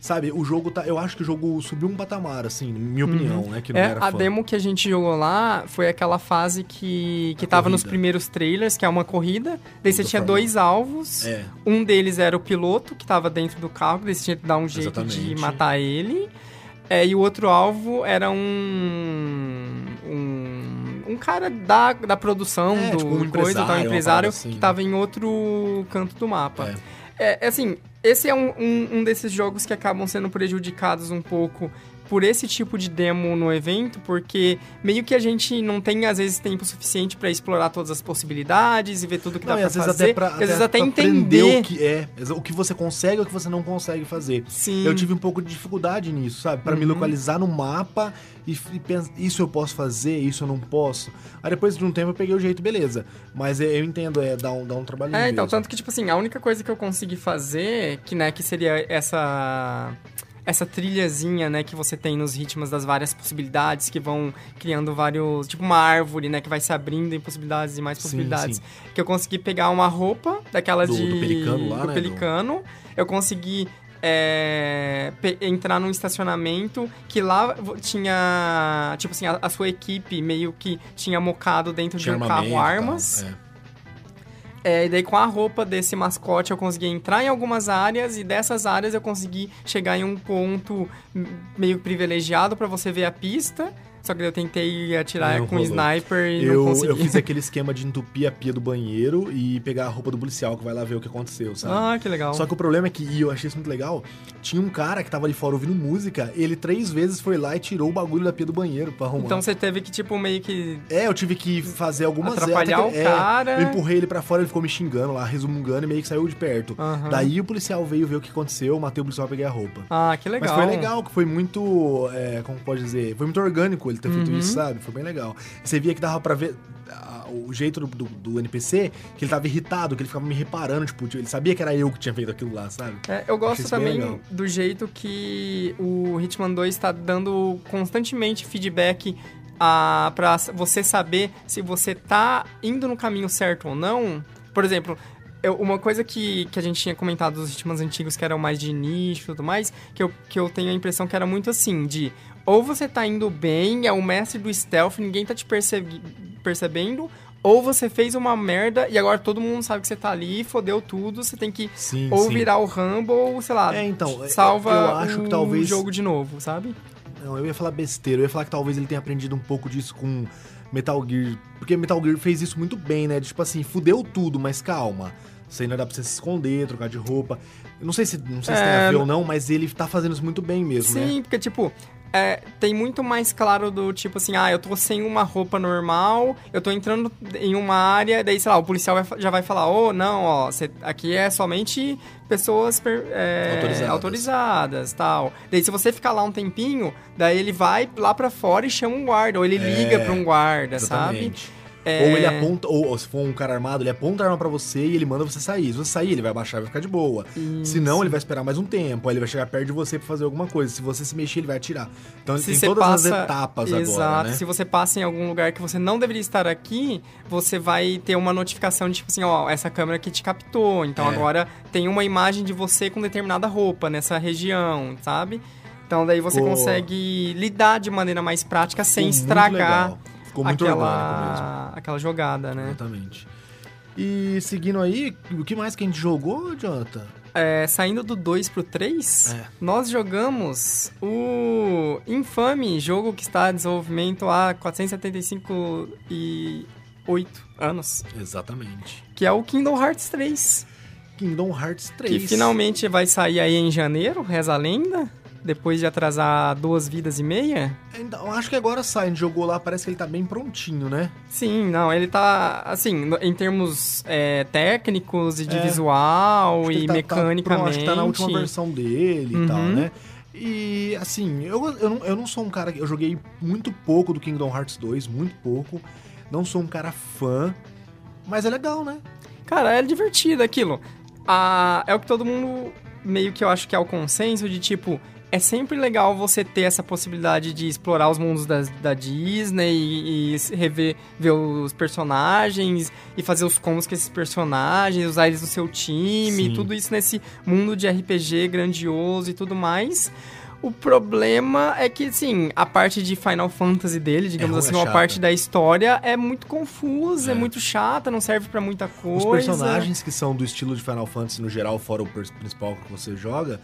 [SPEAKER 1] Sabe, o jogo tá. Eu acho que o jogo subiu um patamar, assim, na minha opinião, né? Que não
[SPEAKER 2] É,
[SPEAKER 1] era
[SPEAKER 2] a
[SPEAKER 1] fã.
[SPEAKER 2] demo que a gente jogou lá foi aquela fase que, que
[SPEAKER 1] A
[SPEAKER 2] tava nos
[SPEAKER 1] corrida.
[SPEAKER 2] primeiros trailers, que é uma corrida. Daí você tinha dois alvos.
[SPEAKER 1] É.
[SPEAKER 2] Um deles era o piloto, que tava dentro do carro, daí você tinha que dar um jeito de
[SPEAKER 1] Exatamente.
[SPEAKER 2] matar ele. É, e o outro alvo era um. Um, um cara da, da produção
[SPEAKER 1] É,
[SPEAKER 2] do
[SPEAKER 1] tipo um
[SPEAKER 2] coisa,
[SPEAKER 1] empresário,
[SPEAKER 2] tá, um empresário
[SPEAKER 1] assim,
[SPEAKER 2] que
[SPEAKER 1] né?
[SPEAKER 2] tava em outro canto do mapa.
[SPEAKER 1] É.
[SPEAKER 2] É, é assim, esse é um, um, um desses jogos que acabam sendo prejudicados um pouco por esse tipo de demo no evento, porque meio que a gente não tem, às vezes, tempo suficiente pra explorar todas as possibilidades e ver tudo que
[SPEAKER 1] Não,
[SPEAKER 2] dá
[SPEAKER 1] vezes
[SPEAKER 2] fazer.
[SPEAKER 1] até pra,
[SPEAKER 2] às vezes até entender.
[SPEAKER 1] o que é, o que você consegue e o que você não consegue fazer.
[SPEAKER 2] Sim.
[SPEAKER 1] Eu tive um pouco de dificuldade nisso, sabe? Me
[SPEAKER 2] Uhum.
[SPEAKER 1] localizar no mapa e, e pensar, isso eu posso fazer, isso eu não posso. Aí depois de um tempo eu peguei o jeito, beleza. Mas é, eu entendo, é dar um, dar um trabalhinho
[SPEAKER 2] É, então,
[SPEAKER 1] mesmo.
[SPEAKER 2] tanto que, tipo assim, a única coisa que eu consegui fazer, que, né, que seria essa... Essa trilhazinha, né, que você tem nos ritmos das várias possibilidades que vão criando vários... Tipo uma árvore, né, que vai se abrindo em possibilidades e mais
[SPEAKER 1] Sim,
[SPEAKER 2] possibilidades.
[SPEAKER 1] sim.
[SPEAKER 2] Que eu consegui pegar uma roupa daquela
[SPEAKER 1] Do-
[SPEAKER 2] de...
[SPEAKER 1] do pelicano lá,
[SPEAKER 2] do
[SPEAKER 1] né,
[SPEAKER 2] pelicano. Eu consegui... é, entrar num estacionamento que lá tinha, tipo assim, a, a sua equipe meio que tinha mocado dentro
[SPEAKER 1] Tinha
[SPEAKER 2] de um carro armas.
[SPEAKER 1] é.
[SPEAKER 2] É, e daí com a roupa desse mascote eu consegui entrar em algumas áreas e dessas áreas eu consegui chegar em um ponto meio privilegiado pra você ver a pista. Só que eu tentei atirar
[SPEAKER 1] Não
[SPEAKER 2] com
[SPEAKER 1] rolou.
[SPEAKER 2] sniper e não
[SPEAKER 1] Eu,
[SPEAKER 2] consegui.
[SPEAKER 1] eu fiz aquele esquema de entupir a pia do banheiro e pegar a roupa do policial que vai lá ver o que aconteceu, sabe?
[SPEAKER 2] Ah, que legal.
[SPEAKER 1] Só que o problema é que, e eu achei isso muito legal, tinha um cara que tava ali fora ouvindo música, ele três vezes foi lá e tirou o bagulho da pia do banheiro pra arrumar.
[SPEAKER 2] Então você teve que, tipo, meio que.
[SPEAKER 1] É, eu tive que fazer algumas
[SPEAKER 2] Atrapalhar
[SPEAKER 1] até
[SPEAKER 2] o
[SPEAKER 1] que- é,
[SPEAKER 2] cara.
[SPEAKER 1] Eu empurrei ele pra fora, ele ficou me xingando lá, resmungando e meio que saiu de perto.
[SPEAKER 2] Aham.
[SPEAKER 1] Daí o policial veio ver o que aconteceu, eu matei o policial e peguei a roupa.
[SPEAKER 2] Ah, que legal.
[SPEAKER 1] Mas foi legal, que foi muito. é, como pode dizer? Foi muito orgânico ele ter feito
[SPEAKER 2] Uhum.
[SPEAKER 1] isso, sabe? Foi bem legal. Você via que dava pra ver ah, o jeito do, do- do NPC, que ele tava irritado, que ele ficava me reparando, tipo, ele sabia que era eu que tinha feito aquilo lá, sabe?
[SPEAKER 2] É, eu gosto também do jeito que o Hitman 2 está dando constantemente feedback a, pra você saber se você tá indo no caminho certo ou não. Por exemplo, eu- uma coisa que, que a gente tinha comentado dos ritmos antigos que eram mais de nicho e tudo mais, que eu, que eu tenho a impressão que era muito assim, de ou você tá indo bem, é o mestre do stealth, ninguém tá te percebe- percebendo, ou você fez uma merda e agora todo mundo sabe que você tá ali, fodeu tudo, você tem que
[SPEAKER 1] Sim,
[SPEAKER 2] ou
[SPEAKER 1] sim.
[SPEAKER 2] virar o Rambo, ou sei lá,
[SPEAKER 1] É, então,
[SPEAKER 2] salva
[SPEAKER 1] eu acho
[SPEAKER 2] o
[SPEAKER 1] que talvez-
[SPEAKER 2] jogo de novo, sabe?
[SPEAKER 1] Não, eu ia falar besteira. Eu ia falar que talvez ele tenha aprendido um pouco disso com Metal Gear. Porque Metal Gear fez isso muito bem, né? Tipo assim, fudeu tudo, mas calma. Isso ainda dá pra você se esconder, trocar de roupa. Eu não sei se, não sei se tem
[SPEAKER 2] É,
[SPEAKER 1] a ver ou não, mas ele tá fazendo isso muito bem mesmo, né?
[SPEAKER 2] Sim, porque, tipo, é, tem muito mais claro do tipo assim, ah, eu tô sem uma roupa normal, eu tô entrando em uma área, daí, sei lá, o policial vai já vai falar, ô, não, ó, cê- aqui é somente pessoas per- é,
[SPEAKER 1] Autorizadas.
[SPEAKER 2] autorizadas, tal. Daí, se você ficar lá um tempinho, daí ele vai lá pra fora e chama um guarda, ou ele liga pra um guarda, sabe? É,
[SPEAKER 1] Ou ele aponta, ou, ou se for um cara armado, ele aponta a arma pra você e ele manda você sair. Se você sair, ele vai baixar e vai ficar de boa. Se não, ele vai esperar mais um tempo. Aí ele vai chegar perto de você pra fazer alguma coisa. Se você se mexer, ele vai atirar. Então ele
[SPEAKER 2] se
[SPEAKER 1] tem todas
[SPEAKER 2] passa,
[SPEAKER 1] as etapas
[SPEAKER 2] Exato.
[SPEAKER 1] agora, né?
[SPEAKER 2] Se você passa em algum lugar que você não deveria estar aqui, você vai ter uma notificação de tipo assim, ó, essa câmera aqui te captou. Então
[SPEAKER 1] É.
[SPEAKER 2] agora tem uma imagem de você com determinada roupa nessa região, sabe? Então daí você consegue lidar de maneira mais prática sem estragar.
[SPEAKER 1] Ficou muito orgânico mesmo.
[SPEAKER 2] aquela, aquela jogada, né?
[SPEAKER 1] Exatamente. E seguindo aí, o que mais que a gente jogou, Jonathan?
[SPEAKER 2] É, saindo do 2 pro 3,
[SPEAKER 1] É.
[SPEAKER 2] nós jogamos o infame jogo que está em desenvolvimento há 475 e 8 anos,
[SPEAKER 1] Exatamente.
[SPEAKER 2] que é o Kingdom Hearts 3,
[SPEAKER 1] Kingdom Hearts 3.
[SPEAKER 2] que finalmente vai sair aí em janeiro, reza a lenda, depois de atrasar duas vidas e meia.
[SPEAKER 1] Eu acho que agora sai, jogou lá, parece que ele tá bem prontinho, né?
[SPEAKER 2] Sim, não, ele tá, assim, em termos é, técnicos e de
[SPEAKER 1] É.
[SPEAKER 2] visual e
[SPEAKER 1] tá- tá
[SPEAKER 2] mecanicamente.
[SPEAKER 1] pronto, acho que tá na última versão dele e tal,
[SPEAKER 2] Uhum.
[SPEAKER 1] né? E, assim, eu, eu, não, eu não sou um cara... que- Eu joguei muito pouco do Kingdom Hearts 2, muito pouco. Não sou um cara fã, mas é legal, né?
[SPEAKER 2] Cara, é divertido aquilo. Ah, é o que todo mundo meio que eu acho que é o consenso de tipo. É sempre legal você ter essa possibilidade de explorar os mundos da, da Disney e, e rever ver os personagens e fazer os combos com esses personagens, usar eles no seu time,
[SPEAKER 1] Sim.
[SPEAKER 2] tudo isso nesse mundo de RPG grandioso e tudo mais. O problema é que, assim, a parte de Final Fantasy dele, digamos
[SPEAKER 1] ruim,
[SPEAKER 2] assim,
[SPEAKER 1] é
[SPEAKER 2] uma parte da história é muito confusa, é,
[SPEAKER 1] É.
[SPEAKER 2] muito chata, não serve pra muita
[SPEAKER 1] Os
[SPEAKER 2] coisa.
[SPEAKER 1] personagens que são do estilo de Final Fantasy no geral, fora o principal que você joga,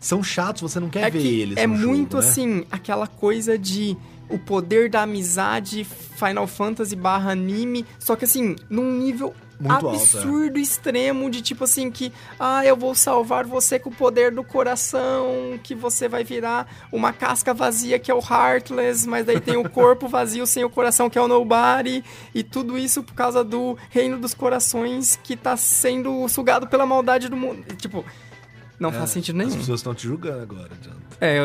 [SPEAKER 1] são chatos, você não quer
[SPEAKER 2] é
[SPEAKER 1] ver
[SPEAKER 2] que
[SPEAKER 1] eles
[SPEAKER 2] é
[SPEAKER 1] no jogo,
[SPEAKER 2] muito
[SPEAKER 1] né?
[SPEAKER 2] assim, aquela coisa de o poder da amizade Final Fantasy barra anime, só que assim, num nível
[SPEAKER 1] Muito é.
[SPEAKER 2] absurdo, extremo, de tipo assim, que ah, eu vou salvar você com o poder do coração, que você vai virar uma casca vazia que é o Heartless, mas daí tem o corpo vazio sem o coração que é o Nobody, e tudo isso por causa do reino dos corações que tá sendo sugado pela maldade do mundo. Tipo, não faz sentido nenhum.
[SPEAKER 1] As pessoas estão te julgando agora, Jonathan.
[SPEAKER 2] É,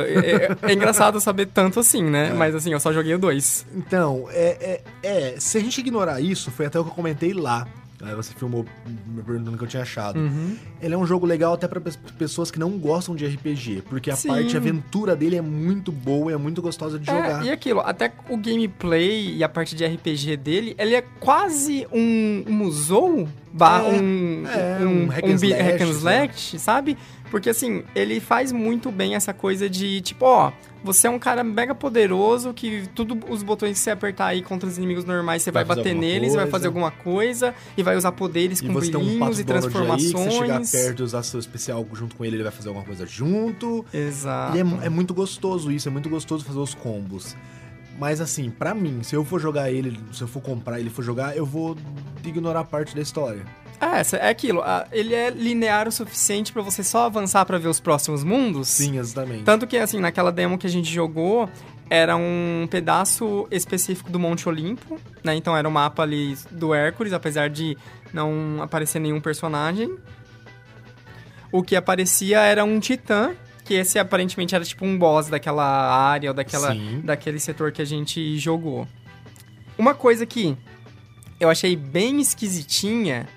[SPEAKER 2] é, é engraçado saber tanto assim, né?
[SPEAKER 1] É.
[SPEAKER 2] Mas assim, eu só joguei o 2.
[SPEAKER 1] Então, é, é, é, se a gente ignorar isso, foi até o que eu comentei lá. Aí você filmou me perguntando o que eu tinha achado.
[SPEAKER 2] Uhum.
[SPEAKER 1] Ele é um jogo legal até pra pe- pessoas que não gostam de RPG, porque a
[SPEAKER 2] Sim.
[SPEAKER 1] parte aventura dele é muito boa e é muito gostosa de jogar.
[SPEAKER 2] É, e aquilo, até o gameplay e a parte de RPG dele, ele é quase um, um Musou,
[SPEAKER 1] É,
[SPEAKER 2] um,
[SPEAKER 1] é, um hack and slash,
[SPEAKER 2] hack and slash, sabe? Porque assim, ele faz muito bem essa coisa de tipo, ó, você é um cara mega poderoso que tudo os botões que você apertar aí contra os inimigos normais, você vai,
[SPEAKER 1] Vai
[SPEAKER 2] bater neles, vai
[SPEAKER 1] coisa.
[SPEAKER 2] fazer alguma coisa e vai usar poderes
[SPEAKER 1] E
[SPEAKER 2] com
[SPEAKER 1] um
[SPEAKER 2] brilhinhos
[SPEAKER 1] pato
[SPEAKER 2] e
[SPEAKER 1] aí,
[SPEAKER 2] transformações.
[SPEAKER 1] que você chegar perto e usar seu especial junto com ele, ele vai fazer alguma coisa junto.
[SPEAKER 2] Exato.
[SPEAKER 1] E é, é muito gostoso isso, é muito gostoso fazer os combos. Mas assim, pra mim, se eu for jogar ele, se eu for comprar ele for jogar, eu vou ignorar parte da história.
[SPEAKER 2] É, é aquilo. Ele é linear o suficiente pra você só avançar pra ver os próximos mundos.
[SPEAKER 1] Sim, exatamente.
[SPEAKER 2] Tanto que, assim, naquela demo que a gente jogou, era um pedaço específico do Monte Olimpo, né? Então era o mapa ali do Hércules, apesar de não aparecer nenhum personagem. O que aparecia era um titã, que esse aparentemente era tipo um boss daquela área ou daquela,
[SPEAKER 1] Sim.
[SPEAKER 2] daquele setor que a gente jogou. Uma coisa que eu achei bem esquisitinha,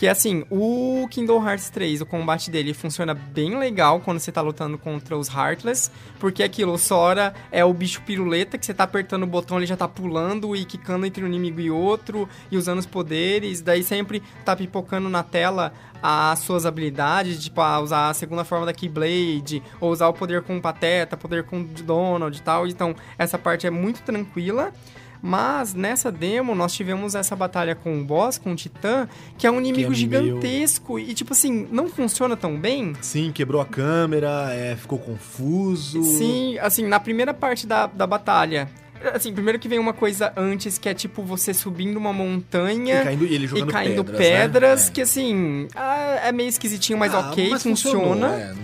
[SPEAKER 2] Que é assim, o Kingdom Hearts 3, o combate dele funciona bem legal quando você tá lutando contra os Heartless, porque aquilo, o Sora é o bicho piruleta que você tá apertando o botão, ele já tá pulando e quicando entre um inimigo e outro, e usando os poderes, daí sempre tá pipocando na tela as suas habilidades, tipo, a usar a segunda forma da Keyblade, ou usar o poder com o Pateta, poder com o Donald e tal. Então, essa parte é muito tranquila. Mas nessa demo nós tivemos essa batalha com o boss, com o Titã, que é um inimigo
[SPEAKER 1] é
[SPEAKER 2] gigantesco e tipo assim, não funciona tão bem.
[SPEAKER 1] Sim, quebrou a câmera, é, ficou confuso.
[SPEAKER 2] Sim, assim, na primeira parte da, da batalha, Assim, primeiro que vem uma coisa antes, que é tipo você subindo uma montanha
[SPEAKER 1] E caindo, e ele
[SPEAKER 2] e
[SPEAKER 1] jogando
[SPEAKER 2] caindo
[SPEAKER 1] pedras,
[SPEAKER 2] pedras,
[SPEAKER 1] né?
[SPEAKER 2] que assim, ah, é meio esquisitinho, mas
[SPEAKER 1] Ah,
[SPEAKER 2] ok,
[SPEAKER 1] mas
[SPEAKER 2] funciona.
[SPEAKER 1] é,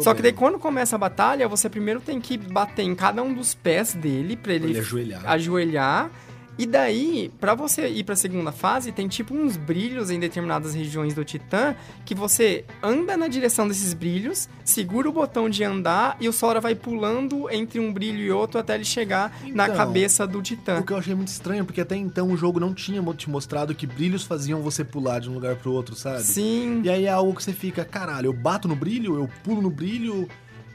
[SPEAKER 2] Só que daí quando começa a batalha, você primeiro tem que bater em cada um dos pés dele pra ele,
[SPEAKER 1] ele ajoelhar.
[SPEAKER 2] ajoelhar. E daí, pra você ir pra segunda fase, tem tipo uns brilhos em determinadas regiões do Titã que você anda na direção desses brilhos, segura o botão de andar e o Sora vai pulando entre um brilho e outro até ele chegar na
[SPEAKER 1] Então,
[SPEAKER 2] cabeça do Titã.
[SPEAKER 1] O que eu achei muito estranho, porque até então o jogo não tinha te mostrado que brilhos faziam você pular de um lugar pro outro, sabe?
[SPEAKER 2] Sim.
[SPEAKER 1] E aí é algo que você fica, caralho, eu bato no brilho, eu pulo no brilho.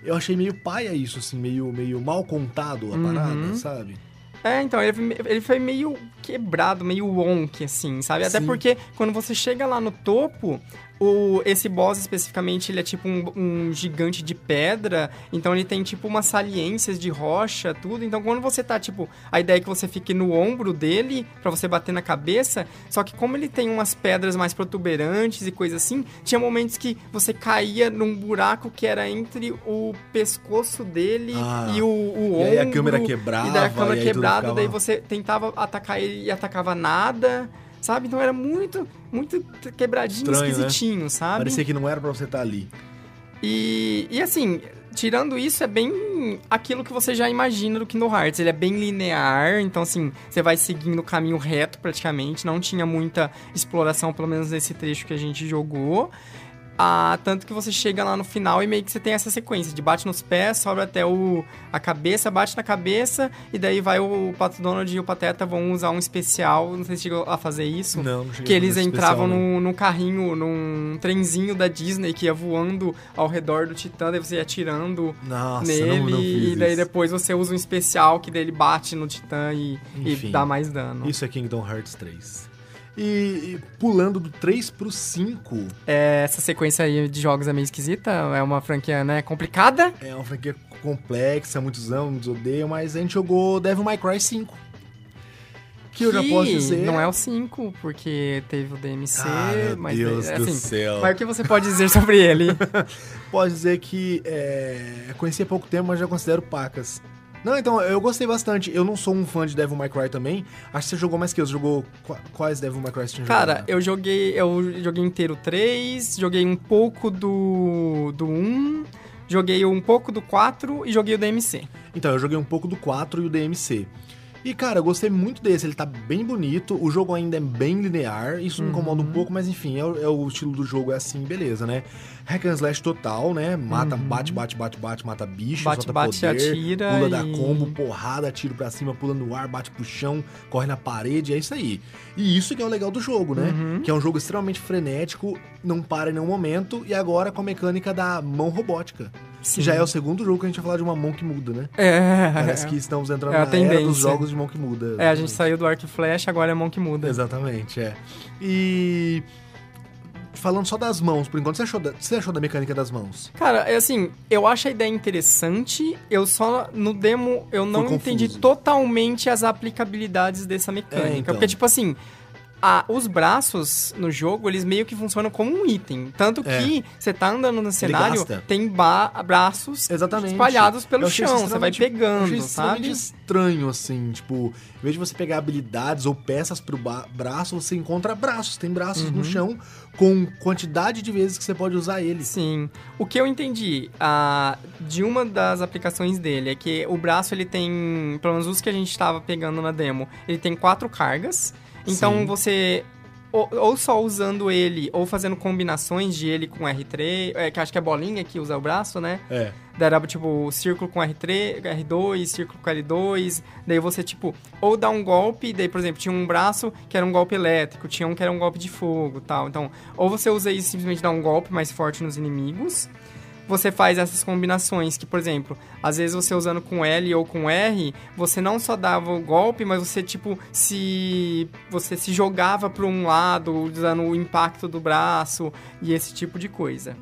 [SPEAKER 1] Eu achei meio paia isso, assim, meio, meio mal contado a
[SPEAKER 2] Uhum.
[SPEAKER 1] parada, sabe?
[SPEAKER 2] É, então, ele, ele foi meio quebrado, meio wonk, assim, sabe? Até
[SPEAKER 1] Sim.
[SPEAKER 2] porque quando você chega lá no topo, o, esse boss especificamente, ele é tipo um, um gigante de pedra, então ele tem tipo umas saliências de rocha, tudo. Então quando você tá, tipo, a ideia é que você fique no ombro dele, pra você bater na cabeça, só que como ele tem umas pedras mais protuberantes e coisa assim, tinha momentos que você caía num buraco que era entre o pescoço dele
[SPEAKER 1] Ah,
[SPEAKER 2] e o, o
[SPEAKER 1] e aí a
[SPEAKER 2] ombro,
[SPEAKER 1] câmera quebrava,
[SPEAKER 2] E daí a câmera quebrada,
[SPEAKER 1] ficava-
[SPEAKER 2] daí você tentava atacar ele e atacava nada, sabe? Então era muito, muito quebradinho,
[SPEAKER 1] Estranho, né?
[SPEAKER 2] esquisitinho, sabe?
[SPEAKER 1] Parecia que não era pra você estar ali.
[SPEAKER 2] E, e assim, tirando isso, é bem aquilo que você já imagina do Kingdom Hearts. Ele é bem linear, então assim, você vai seguindo o caminho reto praticamente. Não tinha muita exploração, pelo menos nesse trecho que a gente jogou. Ah, tanto que você chega lá no final e meio que você tem essa sequência de bate nos pés, sobe até o, a cabeça, bate na cabeça, e daí vai o Pato Donald e o Pateta vão usar um especial. Não sei se chegou a fazer isso.
[SPEAKER 1] Não, não
[SPEAKER 2] Que eles entravam
[SPEAKER 1] especial,
[SPEAKER 2] num, carrinho, num trenzinho da Disney que ia voando ao redor do Titã, daí você ia atirando
[SPEAKER 1] Nossa,
[SPEAKER 2] nele,
[SPEAKER 1] não, não
[SPEAKER 2] e daí
[SPEAKER 1] isso.
[SPEAKER 2] depois você usa um especial que daí ele bate no Titã e, e dá mais dano.
[SPEAKER 1] Isso é Kingdom Hearts 3. E, e pulando do 3 pro 5,
[SPEAKER 2] É, essa sequência aí de jogos é meio esquisita, é uma franquia, né, complicada.
[SPEAKER 1] é uma franquia complexa, muitos amam, muitos odeiam, mas a gente jogou Devil May Cry 5. Que eu já posso dizer.
[SPEAKER 2] não é o 5, porque teve o DMC,
[SPEAKER 1] Ah,
[SPEAKER 2] mas
[SPEAKER 1] Deus
[SPEAKER 2] é,
[SPEAKER 1] do
[SPEAKER 2] assim,
[SPEAKER 1] céu.
[SPEAKER 2] Mas o que você pode dizer sobre ele?
[SPEAKER 1] Pode dizer que é, conheci há pouco tempo, mas já considero pacas. Não, então, eu gostei bastante. Eu não sou um fã de Devil May Cry também. Acho que você jogou mais que eu. Você jogou qua- quais Devil May Cry você tinha
[SPEAKER 2] Cara,
[SPEAKER 1] jogado?
[SPEAKER 2] eu joguei. Eu joguei inteiro 3, joguei um pouco do. do 1, joguei um pouco do 4 e joguei o DMC.
[SPEAKER 1] Então, eu joguei um pouco do 4 e o DMC. E, cara, eu gostei muito desse. Ele tá bem bonito. O jogo ainda é bem linear. Isso me incomoda
[SPEAKER 2] Uhum.
[SPEAKER 1] um pouco, mas enfim, é, o- é o estilo do jogo, é assim, beleza, né? Hack and slash total, né? Mata, bate, bate, bate, bate, mata bicho,
[SPEAKER 2] Uhum. Bate,
[SPEAKER 1] solta
[SPEAKER 2] bate,
[SPEAKER 1] poder,
[SPEAKER 2] atira
[SPEAKER 1] Pula da
[SPEAKER 2] e-
[SPEAKER 1] combo, porrada, tiro pra cima, pula no ar, bate pro chão, corre na parede, é isso aí. E isso que é o legal do jogo, né?
[SPEAKER 2] Uhum.
[SPEAKER 1] Que é um jogo extremamente frenético, não para em nenhum momento, e agora com a mecânica da mão robótica.
[SPEAKER 2] Sim.
[SPEAKER 1] Que já é o segundo jogo que a gente vai falar de uma mão que muda, né?
[SPEAKER 2] É.
[SPEAKER 1] Parece que estamos entrando
[SPEAKER 2] É
[SPEAKER 1] na era dos
[SPEAKER 2] tendência.
[SPEAKER 1] jogos de mão que muda.
[SPEAKER 2] É, a gente saiu do arco e flecha, agora é mão que muda.
[SPEAKER 1] Exatamente, é. E. Falando só das mãos, por enquanto, você achou da, você achou da mecânica das mãos?
[SPEAKER 2] Cara, é assim, eu acho a ideia interessante, eu só, no demo, eu não entendi totalmente as aplicabilidades dessa mecânica.
[SPEAKER 1] É, então.
[SPEAKER 2] Porque, tipo assim, a- os braços no jogo, eles meio que funcionam como um item. Tanto
[SPEAKER 1] É.
[SPEAKER 2] que você tá andando no cenário, tem ba- braços
[SPEAKER 1] Exatamente.
[SPEAKER 2] espalhados pelo
[SPEAKER 1] Eu
[SPEAKER 2] chão, você vai
[SPEAKER 1] eu
[SPEAKER 2] pegando,
[SPEAKER 1] achei
[SPEAKER 2] sabe?
[SPEAKER 1] estranho, assim, tipo, em vez de você pegar habilidades ou peças pro braço, você encontra braços. Tem braços
[SPEAKER 2] Uhum.
[SPEAKER 1] no chão com quantidade de vezes que você pode usar eles.
[SPEAKER 2] Sim. O que eu entendi ah, de uma das aplicações dele é que o braço ele tem, pelo menos os que a gente estava pegando na demo, ele tem quatro cargas. Então
[SPEAKER 1] Sim.
[SPEAKER 2] você ou, ou só usando ele, ou fazendo combinações de ele com R3, é, que acho que é bolinha que usa o braço, né?
[SPEAKER 1] É.
[SPEAKER 2] Daí era tipo círculo com R3, R2, círculo com L2. Daí você, tipo, ou dá um golpe, daí, por exemplo, tinha um braço que era um golpe elétrico, tinha um que era um golpe de fogo tal. Então, ou você usa isso simplesmente dá um golpe mais forte nos inimigos. Você faz essas combinações que, por exemplo, às vezes você usando com L ou com R, você não só dava o golpe, mas você, tipo, se. Você se jogava para um lado, usando o impacto do braço e esse tipo de coisa.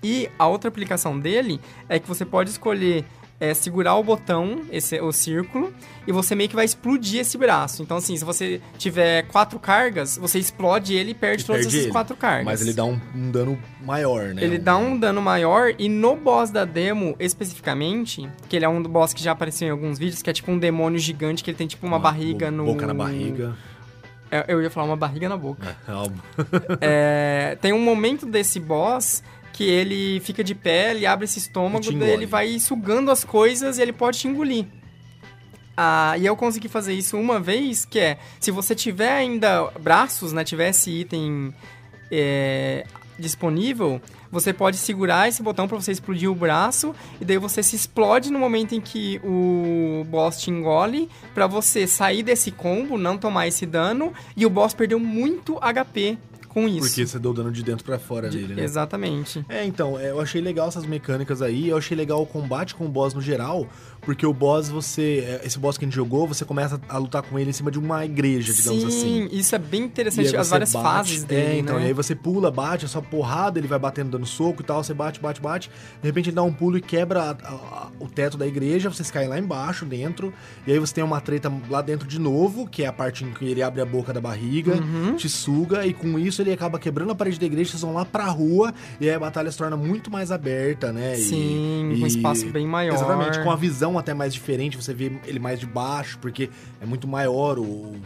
[SPEAKER 2] E a outra aplicação dele é que você pode escolher é, segurar o botão, esse, o círculo, e você meio que vai explodir esse braço. Então, assim, se você tiver quatro cargas, você explode ele e perde
[SPEAKER 1] E
[SPEAKER 2] todas
[SPEAKER 1] perde
[SPEAKER 2] essas
[SPEAKER 1] ele.
[SPEAKER 2] quatro cargas.
[SPEAKER 1] Mas ele dá um, um dano maior, né?
[SPEAKER 2] Ele dá um dano maior e no boss da demo, especificamente, que ele é um boss que já apareceu em alguns vídeos, que é tipo um demônio gigante que ele tem tipo uma, barriga
[SPEAKER 1] bo-
[SPEAKER 2] no...
[SPEAKER 1] Boca na barriga.
[SPEAKER 2] É, Eu ia falar uma barriga na boca.
[SPEAKER 1] É, algo.
[SPEAKER 2] É, tem um momento desse boss que ele fica de pé, ele abre esse estômago, daí ele vai sugando as coisas e ele pode te engolir. Ah, e eu consegui fazer isso uma vez, que é, se você tiver ainda braços, né, tiver esse item é, disponível, você pode segurar esse botão para você explodir o braço e daí você se explode no momento em que o boss te engole para você sair desse combo, não tomar esse dano e o boss perdeu muito HP com isso.
[SPEAKER 1] Porque você deu dano de dentro pra fora
[SPEAKER 2] De-
[SPEAKER 1] dele, né?
[SPEAKER 2] Exatamente.
[SPEAKER 1] É, então, é, eu achei legal essas mecânicas aí, eu achei legal o combate com o boss no geral, porque o boss, você. é, Esse boss que a gente jogou, você começa a lutar com ele em cima de uma igreja, digamos
[SPEAKER 2] Sim,
[SPEAKER 1] assim.
[SPEAKER 2] isso é bem interessante, as várias
[SPEAKER 1] bate,
[SPEAKER 2] fases dele,
[SPEAKER 1] É, então,
[SPEAKER 2] né?
[SPEAKER 1] e aí você pula, bate, é só porrada, ele vai batendo, dando soco e tal, você bate, bate, bate. De repente ele dá um pulo e quebra a- a- a- o teto da igreja, vocês caem lá embaixo, dentro. E aí você tem uma treta lá dentro de novo, que é a parte em que ele abre a boca da barriga,
[SPEAKER 2] Uhum.
[SPEAKER 1] te suga, e com isso ele acaba quebrando a parede da igreja, vocês vão lá pra rua, e aí a batalha se torna muito mais aberta, né?
[SPEAKER 2] Sim,
[SPEAKER 1] e-
[SPEAKER 2] um espaço bem maior.
[SPEAKER 1] Exatamente, com a visão até mais diferente, você vê ele mais de baixo, porque é muito maior o, o,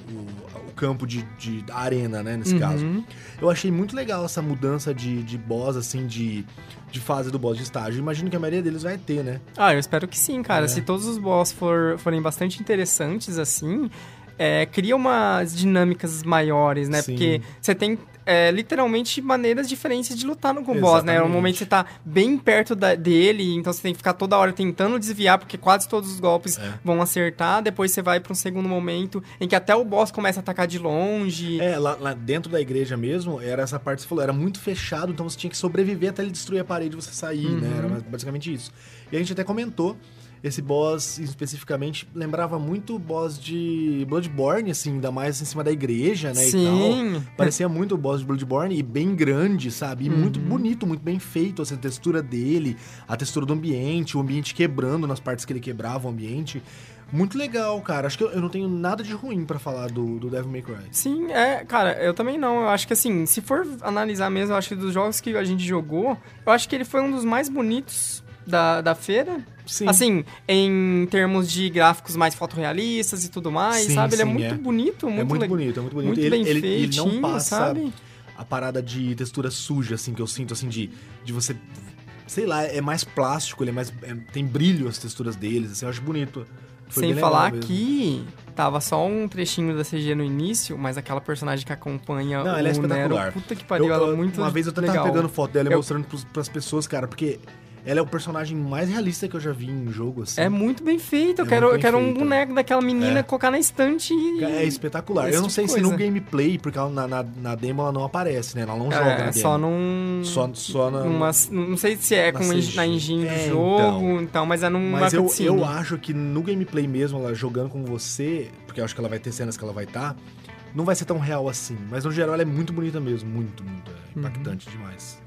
[SPEAKER 1] o campo de, de arena, né, nesse
[SPEAKER 2] Uhum.
[SPEAKER 1] caso. Eu achei muito legal essa mudança de, de boss, assim, de, de fase do boss de estágio. Imagino que a maioria deles vai ter, né?
[SPEAKER 2] Ah, eu espero que sim, cara.
[SPEAKER 1] É.
[SPEAKER 2] Se todos os boss for, forem bastante interessantes, assim, é, cria umas dinâmicas maiores, né?
[SPEAKER 1] Sim.
[SPEAKER 2] Porque você tem é, literalmente maneiras diferentes de lutar no com o boss, né? No
[SPEAKER 1] Exatamente.
[SPEAKER 2] momento você tá bem perto da- dele, então você tem que ficar toda hora tentando desviar, porque quase todos os golpes
[SPEAKER 1] É.
[SPEAKER 2] vão acertar. Depois você vai pra um segundo momento em que até o boss começa a atacar de longe.
[SPEAKER 1] É, lá, lá dentro da igreja mesmo, era essa parte que você falou, era muito fechado, então você tinha que sobreviver até ele destruir a parede e você sair,
[SPEAKER 2] Uhum.
[SPEAKER 1] né? Era basicamente isso. E a gente até comentou, esse boss especificamente lembrava muito o boss de Bloodborne, assim, ainda mais em cima da igreja, né? E tal.
[SPEAKER 2] Sim.
[SPEAKER 1] Parecia muito o boss de Bloodborne e bem grande, sabe? E muito
[SPEAKER 2] Uhum.
[SPEAKER 1] bonito, muito bem feito, assim, a textura dele, a textura do ambiente, o ambiente quebrando nas partes que ele quebrava o ambiente. Muito legal, cara. Acho que eu, eu não tenho nada de ruim pra falar do, do Devil May Cry.
[SPEAKER 2] Sim, é, cara, eu também não. Eu acho que assim, se for analisar mesmo, eu acho que dos jogos que a gente jogou, eu acho que ele foi um dos mais bonitos da, da feira.
[SPEAKER 1] Sim.
[SPEAKER 2] Assim, em termos de gráficos mais fotorrealistas e tudo mais,
[SPEAKER 1] Sim,
[SPEAKER 2] sabe? Ele é
[SPEAKER 1] sim,
[SPEAKER 2] muito
[SPEAKER 1] é.
[SPEAKER 2] bonito, muito,
[SPEAKER 1] é muito
[SPEAKER 2] le-
[SPEAKER 1] bonito, é muito bonito.
[SPEAKER 2] Muito
[SPEAKER 1] ele,
[SPEAKER 2] bem
[SPEAKER 1] ele, ele não passa
[SPEAKER 2] sabe?
[SPEAKER 1] a parada de textura suja, assim, que eu sinto, assim, de, de você. Sei lá, é mais plástico, ele é mais. é- tem brilho as texturas deles, assim, eu acho bonito. Foi
[SPEAKER 2] Sem falar que tava só um trechinho da CG no início, mas aquela personagem que acompanha
[SPEAKER 1] Não,
[SPEAKER 2] o
[SPEAKER 1] ela é
[SPEAKER 2] Nero,
[SPEAKER 1] espetacular.
[SPEAKER 2] puta que pariu,
[SPEAKER 1] Eu-
[SPEAKER 2] ela é muito
[SPEAKER 1] Uma vez eu até
[SPEAKER 2] legal.
[SPEAKER 1] tava pegando foto dela e
[SPEAKER 2] Eu-
[SPEAKER 1] mostrando pros, pras pessoas, cara, porque ela é o personagem mais realista que eu já vi em jogo, assim.
[SPEAKER 2] É muito bem feito. Eu
[SPEAKER 1] É
[SPEAKER 2] quero,
[SPEAKER 1] muito
[SPEAKER 2] eu quero um
[SPEAKER 1] feito.
[SPEAKER 2] boneco daquela menina
[SPEAKER 1] É.
[SPEAKER 2] colocar na estante e.
[SPEAKER 1] É espetacular.
[SPEAKER 2] Esse
[SPEAKER 1] eu não
[SPEAKER 2] tipo
[SPEAKER 1] sei
[SPEAKER 2] de
[SPEAKER 1] se no
[SPEAKER 2] coisa.
[SPEAKER 1] gameplay, porque ela, na, na, na demo ela não aparece, né? Ela não joga na
[SPEAKER 2] É,
[SPEAKER 1] demo.
[SPEAKER 2] só num.
[SPEAKER 1] Só, só na...
[SPEAKER 2] numa- não sei se é
[SPEAKER 1] na
[SPEAKER 2] com
[SPEAKER 1] CG.
[SPEAKER 2] na engine do
[SPEAKER 1] É,
[SPEAKER 2] jogo, então. mas é numa
[SPEAKER 1] Mas eu,
[SPEAKER 2] cutscene.
[SPEAKER 1] eu acho que no gameplay mesmo, ela jogando com você, porque eu acho que ela vai ter cenas que ela vai estar, não vai ser tão real assim. Mas no geral ela é muito bonita mesmo, muito, muito. É
[SPEAKER 2] Uhum.
[SPEAKER 1] impactante demais.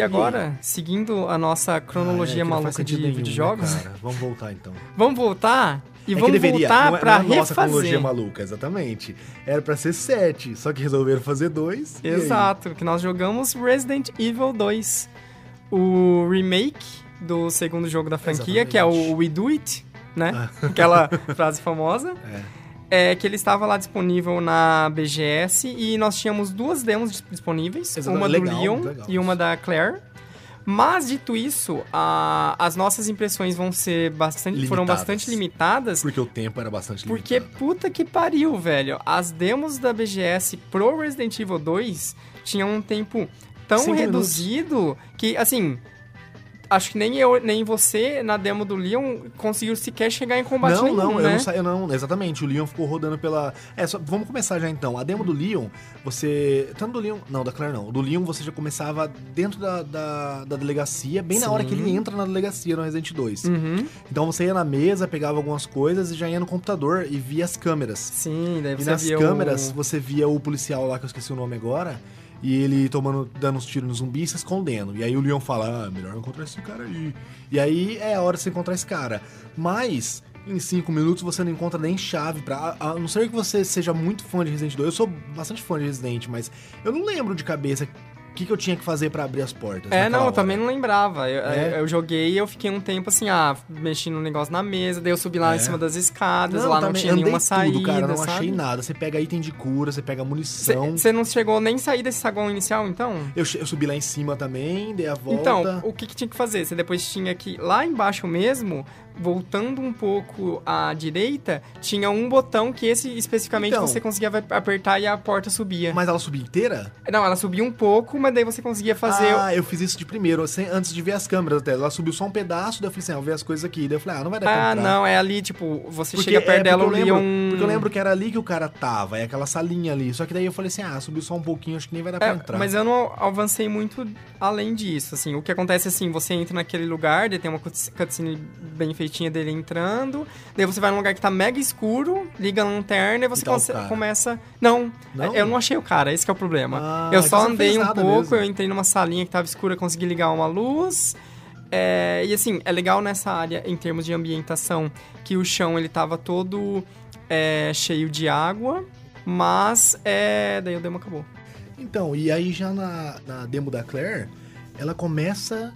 [SPEAKER 2] E agora, seguindo a nossa cronologia
[SPEAKER 1] Ah, é,
[SPEAKER 2] maluca de
[SPEAKER 1] nenhum, né,
[SPEAKER 2] videojogos,
[SPEAKER 1] cara? Vamos voltar então.
[SPEAKER 2] vamos voltar e
[SPEAKER 1] é
[SPEAKER 2] vamos
[SPEAKER 1] deveria,
[SPEAKER 2] voltar
[SPEAKER 1] não é,
[SPEAKER 2] pra
[SPEAKER 1] não é nossa cronologia
[SPEAKER 2] refazer.
[SPEAKER 1] maluca, exatamente. Era pra ser 7, só que resolveram fazer dois.
[SPEAKER 2] Exato, que nós jogamos Resident Evil 2, o remake do segundo jogo da franquia, que é o We Do It, né? Aquela frase famosa.
[SPEAKER 1] É.
[SPEAKER 2] É que ele estava lá disponível na BGS e nós tínhamos duas demos dis- disponíveis,
[SPEAKER 1] Exato,
[SPEAKER 2] uma
[SPEAKER 1] legal,
[SPEAKER 2] do Leon
[SPEAKER 1] legal.
[SPEAKER 2] e uma da Claire. Mas, dito isso, a- as nossas impressões vão ser bastante. foram
[SPEAKER 1] Limitadas.
[SPEAKER 2] bastante limitadas.
[SPEAKER 1] Porque o tempo era bastante limitado.
[SPEAKER 2] Porque puta que pariu, velho. As demos da BGS pro Resident Evil 2 tinham um tempo tão reduzido que, assim. Acho que nem eu, nem você, na demo do Leon, conseguiu sequer chegar em combate
[SPEAKER 1] Não,
[SPEAKER 2] nenhum,
[SPEAKER 1] não, eu
[SPEAKER 2] né?
[SPEAKER 1] não saí, não, exatamente. O Leon ficou rodando pela. É, só, vamos começar já então. A demo do Leon, você. Tanto do Leon. Não, da Claire não. Do Leon você já começava dentro da, da, da delegacia, bem na hora que
[SPEAKER 2] Sim.
[SPEAKER 1] ele entra na delegacia no Resident 2.
[SPEAKER 2] Uhum.
[SPEAKER 1] Então você ia na mesa, pegava algumas coisas e já ia no computador e via as câmeras.
[SPEAKER 2] Sim, daí
[SPEAKER 1] E
[SPEAKER 2] você
[SPEAKER 1] nas
[SPEAKER 2] via
[SPEAKER 1] câmeras,
[SPEAKER 2] o...
[SPEAKER 1] você via o policial lá, que eu esqueci o nome agora, e ele tomando, dando uns tiros no zumbi e se escondendo. E aí o Leon fala, ah, melhor encontrar esse cara aí. E aí é a hora de você encontrar esse cara. Mas, em cinco minutos, você não encontra nem chave pra... A a não ser que você seja muito fã de Resident 2. Eu sou bastante fã de Resident, mas eu não lembro de cabeça o que, que eu tinha que fazer pra abrir as portas.
[SPEAKER 2] É, não, eu
[SPEAKER 1] hora.
[SPEAKER 2] também não lembrava. Eu,
[SPEAKER 1] É?
[SPEAKER 2] eu joguei e eu fiquei um tempo assim, ah, mexendo no negócio na mesa, daí eu subi lá
[SPEAKER 1] É.
[SPEAKER 2] em cima das escadas, lá não tinha nenhuma
[SPEAKER 1] tudo,
[SPEAKER 2] saída,
[SPEAKER 1] cara, não
[SPEAKER 2] sabe?
[SPEAKER 1] achei nada. Você pega item de cura, você pega munição.
[SPEAKER 2] Você não chegou nem sair desse saguão inicial, então?
[SPEAKER 1] Eu, eu subi lá em cima também, dei a volta.
[SPEAKER 2] Então, o que, que tinha que fazer? Você depois tinha que, lá embaixo mesmo, voltando um pouco à direita, tinha um botão que esse especificamente
[SPEAKER 1] Então.
[SPEAKER 2] você conseguia apertar e a porta subia.
[SPEAKER 1] Mas ela subia inteira?
[SPEAKER 2] Não, ela subia um pouco, mas daí você conseguia fazer...
[SPEAKER 1] Ah, eu fiz isso de primeiro, sem- antes de ver as câmeras até. Ela subiu só um pedaço, daí eu falei assim, ah, eu as coisas aqui. Daí eu falei, ah, não vai dar pra
[SPEAKER 2] Ah,
[SPEAKER 1] entrar.
[SPEAKER 2] não, é ali, tipo, você
[SPEAKER 1] Porque,
[SPEAKER 2] chega perto
[SPEAKER 1] é,
[SPEAKER 2] dela,
[SPEAKER 1] eu lembro,
[SPEAKER 2] Leon...
[SPEAKER 1] Porque eu lembro que era ali que o cara tava, é aquela salinha ali. Só que daí eu falei assim, ah, subiu só um pouquinho, acho que nem vai dar pra
[SPEAKER 2] É,
[SPEAKER 1] entrar.
[SPEAKER 2] mas eu não avancei muito além disso, assim. O que acontece é assim, você entra naquele lugar, daí tem uma cuts- cutscene bem feitinha dele entrando, daí você vai num lugar que tá mega escuro, liga a lanterna e você
[SPEAKER 1] tá
[SPEAKER 2] começa... Não,
[SPEAKER 1] Não?
[SPEAKER 2] eu não achei o cara, esse que é o problema.
[SPEAKER 1] Ah,
[SPEAKER 2] eu
[SPEAKER 1] então
[SPEAKER 2] só andei um pouco,
[SPEAKER 1] mesmo.
[SPEAKER 2] eu entrei numa salinha que tava escura, consegui ligar uma luz... É, e assim, é legal nessa área, em termos de ambientação, que o chão ele tava todo é, cheio de água, mas é, daí o demo acabou.
[SPEAKER 1] Então, e aí já na, na demo da Claire, ela começa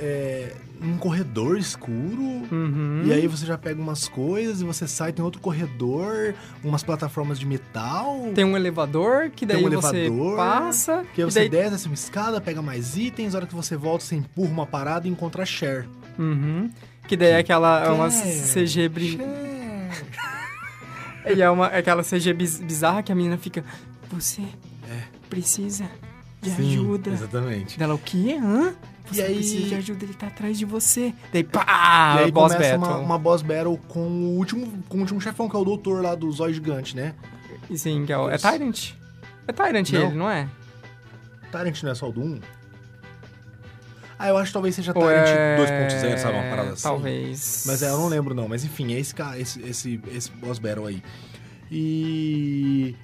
[SPEAKER 1] é, num corredor escuro.
[SPEAKER 2] Uhum.
[SPEAKER 1] E aí você já pega umas coisas e você sai, tem outro corredor, umas plataformas de metal.
[SPEAKER 2] Tem um elevador que daí
[SPEAKER 1] Tem um
[SPEAKER 2] você
[SPEAKER 1] elevador,
[SPEAKER 2] passa.
[SPEAKER 1] Que aí você
[SPEAKER 2] daí...
[SPEAKER 1] desce essa escada, pega mais itens, a hora que você volta, você empurra uma parada e encontra a Cher.
[SPEAKER 2] Uhum. Que daí é aquela é uma CG brin... E é uma, é aquela CG biz- bizarra que a menina fica. Você precisa de
[SPEAKER 1] É. Sim,
[SPEAKER 2] ajuda.
[SPEAKER 1] Exatamente.
[SPEAKER 2] Dela, o quê? Hã? Você
[SPEAKER 1] E aí-
[SPEAKER 2] precisa de ajuda, ele tá atrás de você. Daí, pá!
[SPEAKER 1] e aí
[SPEAKER 2] boss
[SPEAKER 1] começa
[SPEAKER 2] battle.
[SPEAKER 1] uma, uma boss battle com o último, com o último chefão, que é o doutor lá do Zóio Gigante, né?
[SPEAKER 2] E Sim, que é, o... é. Tyrant. É Tyrant
[SPEAKER 1] Não.
[SPEAKER 2] ele, não é?
[SPEAKER 1] Tyrant não é só o do 1? Ah, eu acho que talvez seja
[SPEAKER 2] Ou
[SPEAKER 1] Tyrant
[SPEAKER 2] é...
[SPEAKER 1] 2.0, sabe? Uma parada assim.
[SPEAKER 2] Talvez.
[SPEAKER 1] Mas é, eu não lembro não. Mas enfim, é esse, cara, esse, esse, esse boss battle aí. E...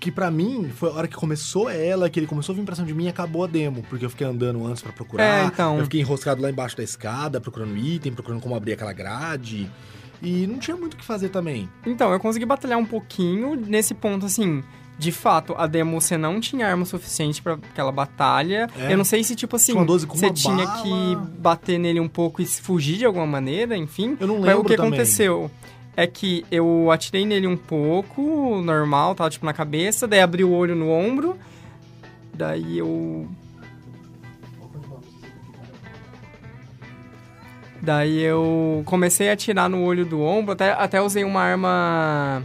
[SPEAKER 1] Que pra mim foi a hora que começou ela, que ele começou a vir pra cima de mim e acabou a demo. Porque eu fiquei andando antes pra procurar.
[SPEAKER 2] É, então.
[SPEAKER 1] Eu fiquei enroscado lá embaixo da escada, procurando item, procurando como abrir aquela grade. E não tinha muito o que fazer também.
[SPEAKER 2] Então, eu consegui batalhar um pouquinho nesse ponto, assim. De fato, a demo você não tinha arma suficiente pra aquela batalha.
[SPEAKER 1] É.
[SPEAKER 2] Eu não sei se, tipo assim,
[SPEAKER 1] Tinha uma 12 com
[SPEAKER 2] você tinha
[SPEAKER 1] bala.
[SPEAKER 2] que bater nele um pouco e fugir de alguma maneira, enfim.
[SPEAKER 1] Eu não
[SPEAKER 2] Mas
[SPEAKER 1] lembro
[SPEAKER 2] o que
[SPEAKER 1] também.
[SPEAKER 2] aconteceu é que eu atirei nele um pouco, normal, tava tipo na cabeça, daí abri o olho no ombro, daí eu. Daí eu comecei a atirar no olho do ombro, até, até usei uma arma.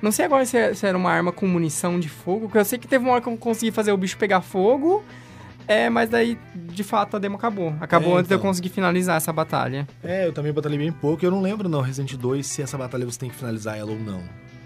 [SPEAKER 2] Não sei agora se, é- se era uma arma com munição de fogo, porque eu sei que teve uma hora que eu consegui fazer o bicho pegar fogo. É, mas daí, de fato, a demo acabou. Acabou
[SPEAKER 1] É,
[SPEAKER 2] antes de eu
[SPEAKER 1] então.
[SPEAKER 2] conseguir finalizar essa batalha.
[SPEAKER 1] É, eu também batalhei bem pouco. Eu não lembro não, Resident 2, se essa batalha você tem que finalizar ela ou não.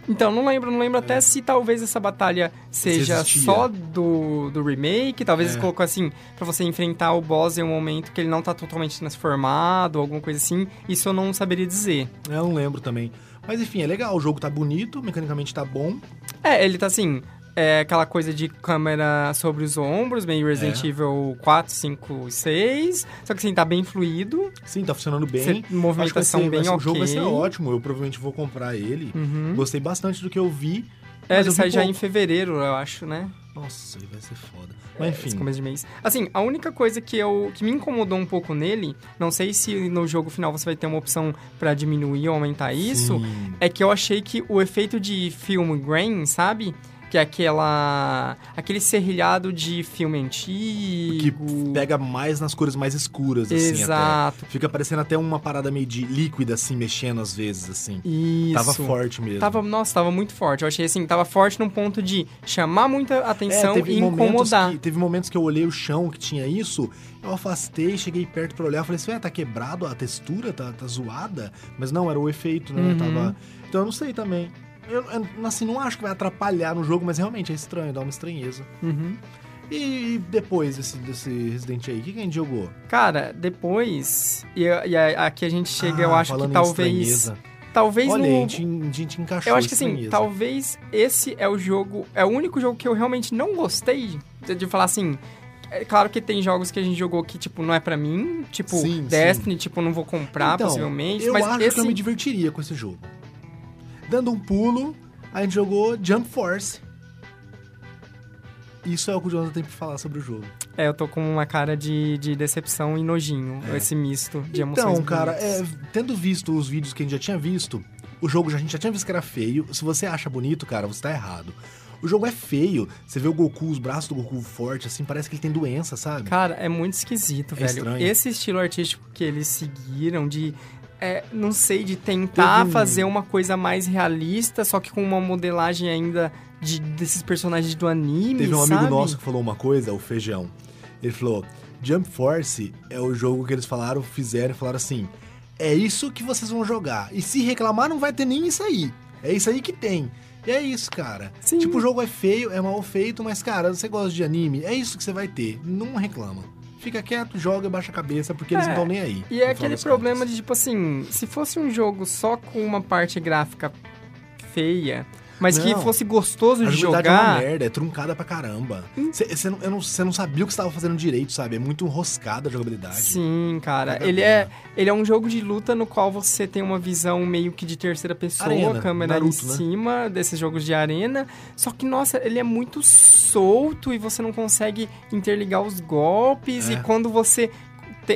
[SPEAKER 2] Então, não lembro, não lembro até se talvez essa batalha seja
[SPEAKER 1] existia.
[SPEAKER 2] só do, do remake, talvez
[SPEAKER 1] É.
[SPEAKER 2] eles colocou assim, pra você enfrentar o boss em um momento que ele não tá totalmente transformado, alguma coisa assim, isso eu não saberia dizer.
[SPEAKER 1] Eu não lembro também. Mas enfim, é legal, o jogo tá bonito, mecanicamente tá bom.
[SPEAKER 2] É, ele tá assim, é aquela coisa de câmera sobre os ombros, meio Resident
[SPEAKER 1] É.
[SPEAKER 2] Evil 4, 5 e 6, só que assim, tá bem fluido,
[SPEAKER 1] Sim, tá funcionando bem.
[SPEAKER 2] cê- movimentação
[SPEAKER 1] ser-
[SPEAKER 2] bem
[SPEAKER 1] ser-
[SPEAKER 2] ok.
[SPEAKER 1] O jogo vai ser ótimo, eu provavelmente vou comprar ele.
[SPEAKER 2] Uhum.
[SPEAKER 1] Gostei bastante do que eu vi.
[SPEAKER 2] É, ele sai já
[SPEAKER 1] pouco.
[SPEAKER 2] em fevereiro, eu acho, né?
[SPEAKER 1] Nossa, ele vai ser foda.
[SPEAKER 2] É,
[SPEAKER 1] Mas
[SPEAKER 2] esse
[SPEAKER 1] enfim,
[SPEAKER 2] começo de mês. Assim, a única coisa que eu que me incomodou um pouco nele, não sei se no jogo final você vai ter uma opção pra diminuir ou aumentar isso,
[SPEAKER 1] sim.
[SPEAKER 2] é que eu achei que o efeito de film grain, sabe? Que é aquela aquele serrilhado de filme
[SPEAKER 1] Que
[SPEAKER 2] antigo.
[SPEAKER 1] pega mais nas cores mais escuras, assim,
[SPEAKER 2] Exato.
[SPEAKER 1] até. Fica parecendo até uma parada meio de líquida, assim, mexendo às vezes, assim.
[SPEAKER 2] Isso.
[SPEAKER 1] Tava forte mesmo.
[SPEAKER 2] Tava, nossa, tava muito forte. Eu achei assim, tava forte num ponto de chamar muita atenção
[SPEAKER 1] É,
[SPEAKER 2] e incomodar.
[SPEAKER 1] Que, teve momentos que eu olhei o chão que tinha isso, eu afastei, cheguei perto pra olhar, falei assim, ué, tá quebrado a textura, tá, tá zoada? Mas não, era o efeito, né?
[SPEAKER 2] Uhum.
[SPEAKER 1] Tava... Então eu não sei também. Eu, eu, assim, não acho que vai atrapalhar no jogo, mas realmente é estranho, dá uma estranheza.
[SPEAKER 2] Uhum.
[SPEAKER 1] E depois desse, desse Resident aí, o que, que a gente jogou?
[SPEAKER 2] Cara, depois. E, e aqui a gente chega, eu
[SPEAKER 1] Ah,
[SPEAKER 2] acho que talvez.
[SPEAKER 1] estranheza.
[SPEAKER 2] Talvez
[SPEAKER 1] Olha,
[SPEAKER 2] no.
[SPEAKER 1] a, gente, a gente encaixou
[SPEAKER 2] Eu acho que assim, talvez esse é o jogo. É o único jogo que eu realmente não gostei de, de falar assim. É claro que tem jogos que a gente jogou que, tipo, não é pra mim. Tipo,
[SPEAKER 1] Sim,
[SPEAKER 2] Destiny, tipo, não vou comprar,
[SPEAKER 1] Então,
[SPEAKER 2] possivelmente.
[SPEAKER 1] Eu
[SPEAKER 2] mas
[SPEAKER 1] acho
[SPEAKER 2] esse.
[SPEAKER 1] que eu me divertiria com esse jogo. Dando um pulo, a gente jogou Jump Force. Isso é o que o Jonathan tem pra falar sobre o jogo.
[SPEAKER 2] É, eu tô com uma cara de, de decepção e nojinho. Esse misto de emoções.
[SPEAKER 1] Então, cara, é, tendo visto os vídeos que a gente já tinha visto, o jogo a gente já tinha visto que era feio. Se você acha bonito, cara, você tá errado. O jogo é feio. Você vê o Goku, os braços do Goku forte, assim, parece que ele tem doença, sabe?
[SPEAKER 2] Cara, é muito esquisito,
[SPEAKER 1] É
[SPEAKER 2] velho.
[SPEAKER 1] estranho.
[SPEAKER 2] Esse estilo artístico que eles seguiram de. É, não sei, de tentar
[SPEAKER 1] Teve
[SPEAKER 2] fazer uma coisa mais realista, só que com uma modelagem ainda de, desses personagens do anime.
[SPEAKER 1] Teve um amigo
[SPEAKER 2] sabe?
[SPEAKER 1] nosso que falou uma coisa, o Feijão. Ele falou: Jump Force é o jogo que eles falaram, fizeram e falaram assim: é isso que vocês vão jogar. E se reclamar, não vai ter nem isso aí. É isso aí que tem. E é isso, cara.
[SPEAKER 2] Sim.
[SPEAKER 1] Tipo, o jogo é feio, é mal feito, mas, cara, você gosta de anime, é isso que você vai ter. Não reclama. Fica quieto, joga e baixa a cabeça, porque eles
[SPEAKER 2] É,
[SPEAKER 1] não estão nem aí.
[SPEAKER 2] E é aquele problema
[SPEAKER 1] contas.
[SPEAKER 2] de, tipo assim, se fosse um jogo só com uma parte gráfica feia, mas que
[SPEAKER 1] Não.
[SPEAKER 2] fosse gostoso de
[SPEAKER 1] jogabilidade é uma
[SPEAKER 2] jogar.
[SPEAKER 1] merda, é truncada pra caramba.
[SPEAKER 2] Hum.
[SPEAKER 1] Você não, eu não, não sabia o que você tava fazendo direito, sabe? É muito enroscada a jogabilidade.
[SPEAKER 2] Sim, cara. Ele é, ele é um jogo de luta no qual você tem uma visão meio que de terceira pessoa,
[SPEAKER 1] Arena,
[SPEAKER 2] câmera
[SPEAKER 1] Naruto,
[SPEAKER 2] em
[SPEAKER 1] né?
[SPEAKER 2] cima desses jogos de arena. Só que, nossa, ele é muito solto e você não consegue interligar os golpes.
[SPEAKER 1] É.
[SPEAKER 2] E quando você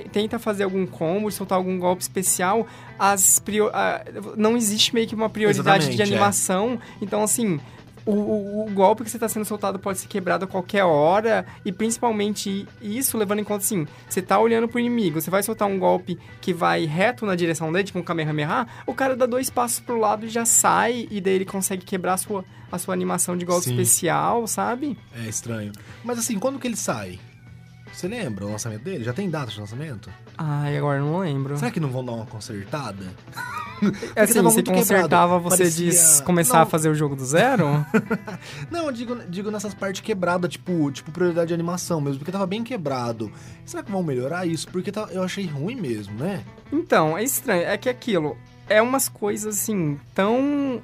[SPEAKER 2] tenta fazer algum combo, soltar algum golpe especial, as prio- a- não existe meio que uma prioridade de
[SPEAKER 1] é.
[SPEAKER 2] animação. Então, assim. O, o- o golpe que você está sendo soltado pode ser quebrado a qualquer hora, e principalmente isso levando em conta assim: você tá olhando pro inimigo, você vai soltar um golpe que vai reto na direção dele, tipo um Kamehameha, o cara dá dois passos pro lado e já sai, e daí ele consegue quebrar a sua, a sua animação de golpe
[SPEAKER 1] Sim.
[SPEAKER 2] especial, sabe?
[SPEAKER 1] É estranho. Mas assim, quando que ele sai? Você lembra o lançamento dele? Já tem data de lançamento?
[SPEAKER 2] Ai, agora não lembro.
[SPEAKER 1] Será que não vão dar uma consertada?
[SPEAKER 2] assim,
[SPEAKER 1] tava
[SPEAKER 2] você
[SPEAKER 1] muito
[SPEAKER 2] consertava,
[SPEAKER 1] quebrado.
[SPEAKER 2] você
[SPEAKER 1] Parecia-
[SPEAKER 2] diz começar
[SPEAKER 1] Não.
[SPEAKER 2] a fazer o jogo do zero?
[SPEAKER 1] Não, eu digo, digo nessas partes quebradas, tipo, tipo prioridade de animação mesmo, porque tava bem quebrado. Será que vão melhorar isso? Porque tá- eu achei ruim mesmo, né?
[SPEAKER 2] Então, é estranho. É que aquilo é umas coisas assim tão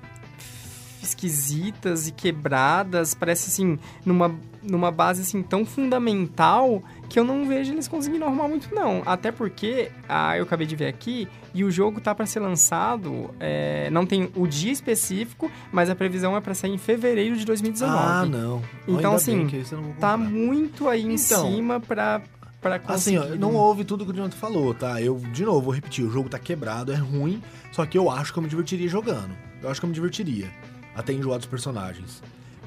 [SPEAKER 2] esquisitas e quebradas, parece assim, numa, numa base assim tão fundamental que eu não vejo eles conseguindo arrumar muito não. Até porque, ah, eu acabei de ver aqui, e o jogo tá para ser lançado, é, não tem o dia específico, mas a previsão é para sair em fevereiro de 2019.
[SPEAKER 1] Ah, não.
[SPEAKER 2] Então, assim, Tá muito aí em
[SPEAKER 1] Então,
[SPEAKER 2] cima pra,
[SPEAKER 1] Assim,
[SPEAKER 2] conseguir.
[SPEAKER 1] ó, não houve tudo que o Jonathan falou, tá? Eu, de novo, vou repetir, o jogo tá quebrado, é ruim, só que eu acho que eu me divertiria jogando. Eu acho que eu me divertiria. Até enjoar dos personagens.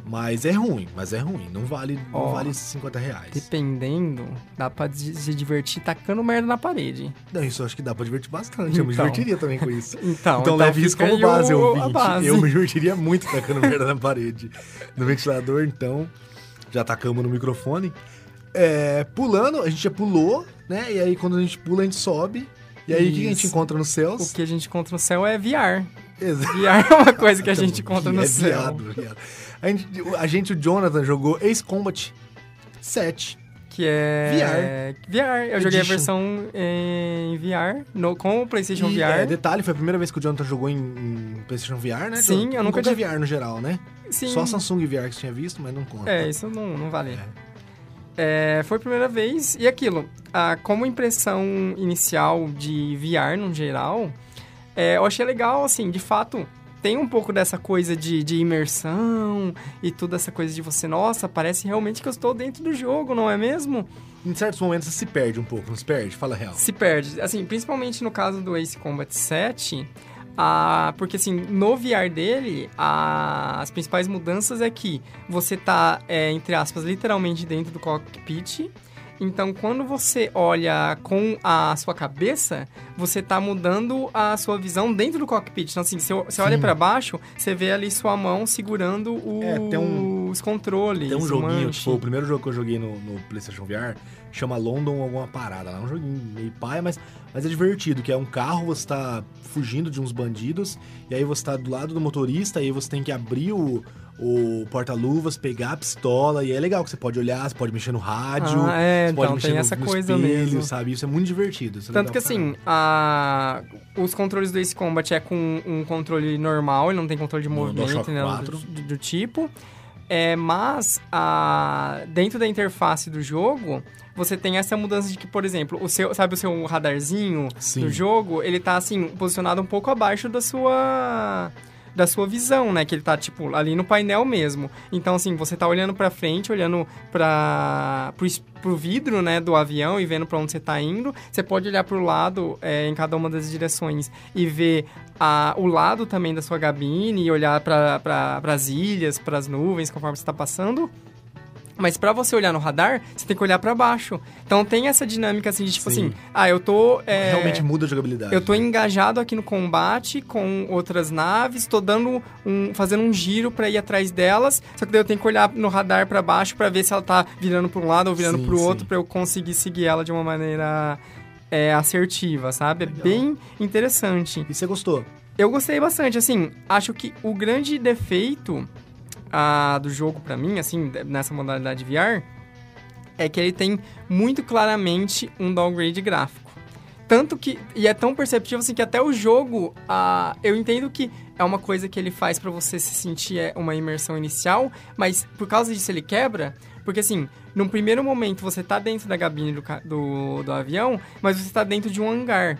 [SPEAKER 1] Mas é ruim, mas é ruim. Não vale, não
[SPEAKER 2] Ó,
[SPEAKER 1] vale esses 50 reais.
[SPEAKER 2] Dependendo, dá pra se divertir tacando merda na parede.
[SPEAKER 1] Não, isso eu acho que dá pra divertir bastante. Eu me
[SPEAKER 2] Então.
[SPEAKER 1] divertiria também com isso.
[SPEAKER 2] Então,
[SPEAKER 1] Então, leve isso como base, ouvinte.
[SPEAKER 2] a base.
[SPEAKER 1] Eu me divertiria muito tacando merda na parede. No ventilador, então, já tacamos no microfone. É, pulando, a gente já pulou, né? E aí quando a gente pula, a gente sobe. E aí o que a gente encontra nos céus?
[SPEAKER 2] O que a gente encontra no céu é VR.
[SPEAKER 1] Exato.
[SPEAKER 2] VR é uma coisa que a gente encontra
[SPEAKER 1] Que
[SPEAKER 2] no
[SPEAKER 1] é
[SPEAKER 2] céu.
[SPEAKER 1] viado, viado. A gente, a gente, o Jonathan, jogou Ace Combat 7.
[SPEAKER 2] Que é. VR. VR. Eu joguei a
[SPEAKER 1] Edition.
[SPEAKER 2] versão em VR, no, com o PlayStation
[SPEAKER 1] E,
[SPEAKER 2] VR.
[SPEAKER 1] é, detalhe, foi a primeira vez que o Jonathan jogou em, em PlayStation VR, né?
[SPEAKER 2] Sim,
[SPEAKER 1] Jonathan?
[SPEAKER 2] eu nunca
[SPEAKER 1] qualquer
[SPEAKER 2] tinha-
[SPEAKER 1] VR no geral, né?
[SPEAKER 2] Sim.
[SPEAKER 1] Só Samsung VR que você tinha visto, mas não conta.
[SPEAKER 2] É, isso não, não vale. É, foi a primeira vez. E aquilo, ah, como impressão inicial de VR no geral, é, eu achei legal, assim, de fato, tem um pouco dessa coisa de, de imersão e toda essa coisa de você, nossa, parece realmente que eu estou dentro do jogo, não é mesmo?
[SPEAKER 1] Em certos momentos você se perde um pouco, não se perde? Fala a real.
[SPEAKER 2] Se perde. Assim, principalmente no caso do Ace Combat 7, Ah, porque assim, no VR dele, a- as principais mudanças é que você tá, é, entre aspas, literalmente dentro do cockpit. Então, quando você olha com a sua cabeça, você tá mudando a sua visão dentro do cockpit. Então, assim, você, você olha para baixo, você vê ali sua mão segurando o-
[SPEAKER 1] É, um-
[SPEAKER 2] os controles.
[SPEAKER 1] Tem um joguinho,
[SPEAKER 2] manche.
[SPEAKER 1] tipo, o primeiro jogo que eu joguei no, no PlayStation VR chama London alguma parada. É um joguinho meio paia, mas, mas é divertido, que é um carro, você tá fugindo de uns bandidos, e aí você tá do lado do motorista, e aí você tem que abrir o, o porta-luvas, pegar a pistola, e é legal que você pode olhar, você pode mexer no rádio,
[SPEAKER 2] Ah, é,
[SPEAKER 1] você pode
[SPEAKER 2] então
[SPEAKER 1] mexer
[SPEAKER 2] tem
[SPEAKER 1] no,
[SPEAKER 2] essa
[SPEAKER 1] no
[SPEAKER 2] coisa
[SPEAKER 1] espelho,
[SPEAKER 2] mesmo.
[SPEAKER 1] sabe? Isso é muito divertido. é
[SPEAKER 2] Tanto que assim, a... os controles do Ace Combat é com um controle normal, ele não tem controle de
[SPEAKER 1] No
[SPEAKER 2] movimento, né,
[SPEAKER 1] 4.
[SPEAKER 2] do, do- do tipo. É, mas a... dentro da interface do jogo, você tem essa mudança de que, por exemplo, o seu, sabe o seu radarzinho
[SPEAKER 1] Sim.
[SPEAKER 2] do jogo, ele tá assim, posicionado um pouco abaixo da sua da sua visão, né, que ele tá tipo ali no painel mesmo. Então assim, você tá olhando pra frente, olhando para pro, pro vidro, né, do avião e vendo pra onde você tá indo. Você pode olhar pro lado é, em cada uma das direções e ver a, o lado também da sua cabine e olhar para pra, as ilhas, para as nuvens conforme você tá passando. Mas pra você olhar no radar, você tem que olhar pra baixo. Então tem essa dinâmica assim de tipo
[SPEAKER 1] Sim.
[SPEAKER 2] assim, ah, eu tô é,
[SPEAKER 1] Realmente muda a jogabilidade.
[SPEAKER 2] eu tô engajado aqui no combate com outras naves, tô dando um, fazendo um giro pra ir atrás delas, só que daí eu tenho que olhar no radar pra baixo pra ver se ela tá virando pra um lado ou virando pro
[SPEAKER 1] sim.
[SPEAKER 2] outro pra eu conseguir seguir ela de uma maneira é, assertiva, sabe? É bem interessante.
[SPEAKER 1] E você gostou?
[SPEAKER 2] Eu gostei bastante, assim, acho que o grande defeito ah, do jogo pra mim, assim, nessa modalidade VR, é que ele tem muito claramente um downgrade gráfico. Tanto que, e é tão perceptível assim que até o jogo, ah, eu entendo que é uma coisa que ele faz pra você se sentir é, uma imersão inicial, mas por causa disso ele quebra, porque assim, num primeiro momento você tá dentro da cabine do, do, do avião, mas você tá dentro de um hangar.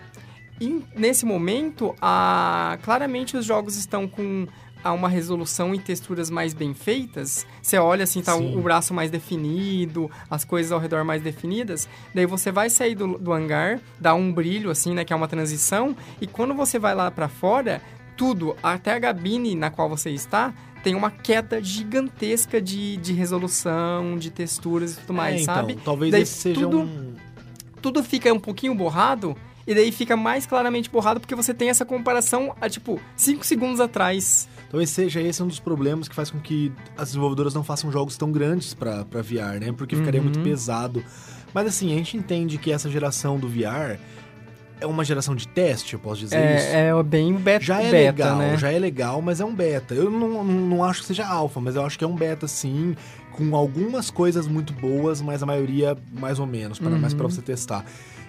[SPEAKER 2] E nesse momento, a... claramente os jogos estão com a uma resolução e texturas mais bem feitas. Você olha assim, tá o, o braço mais definido, as coisas ao redor mais definidas. Daí você vai sair do, do hangar, dá um brilho assim, né, que é uma transição, e quando você vai lá pra fora, tudo, até a cabine na qual você está, tem uma queda gigantesca de, de resolução, de texturas e tudo mais,
[SPEAKER 1] É, então,
[SPEAKER 2] sabe?
[SPEAKER 1] Talvez
[SPEAKER 2] Daí
[SPEAKER 1] esse seja
[SPEAKER 2] tudo-
[SPEAKER 1] um...
[SPEAKER 2] tudo fica um pouquinho borrado e daí fica mais claramente borrado porque você tem essa comparação a tipo 5 segundos atrás.
[SPEAKER 1] Talvez seja esse um dos problemas que faz com que as desenvolvedoras não façam jogos tão grandes pra, pra VR, né? Porque ficaria
[SPEAKER 2] Uhum.
[SPEAKER 1] muito pesado. Mas assim, a gente entende que essa geração do VR é uma geração de teste, eu posso dizer isso.
[SPEAKER 2] É, é bem beta,
[SPEAKER 1] Já é
[SPEAKER 2] beta,
[SPEAKER 1] legal,
[SPEAKER 2] né?
[SPEAKER 1] já é legal, mas é um beta. Eu não, não, acho que seja alfa, mas eu acho que é um beta sim, com algumas coisas muito boas, mas a maioria mais ou menos, para mais
[SPEAKER 2] Uhum.
[SPEAKER 1] pra você testar.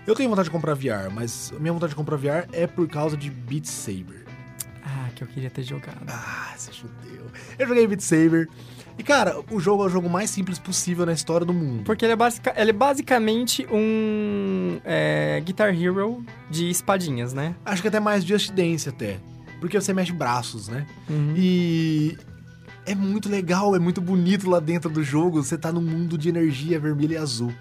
[SPEAKER 1] Eu tenho vontade de comprar VR, mas minha vontade de comprar VR é por causa de Beat Saber.
[SPEAKER 2] Que eu queria ter jogado.
[SPEAKER 1] Ah, você judeu. Eu joguei Beat Saber. E, cara, o jogo é o jogo mais simples possível na história do mundo.
[SPEAKER 2] Porque ele é, basica- ele é basicamente um é, Guitar Hero de espadinhas, né?
[SPEAKER 1] Acho que até mais Just Dance, até. Porque você mexe braços, né?
[SPEAKER 2] Uhum.
[SPEAKER 1] E é muito legal, é muito bonito lá dentro do jogo. Você tá num mundo de energia vermelha e azul.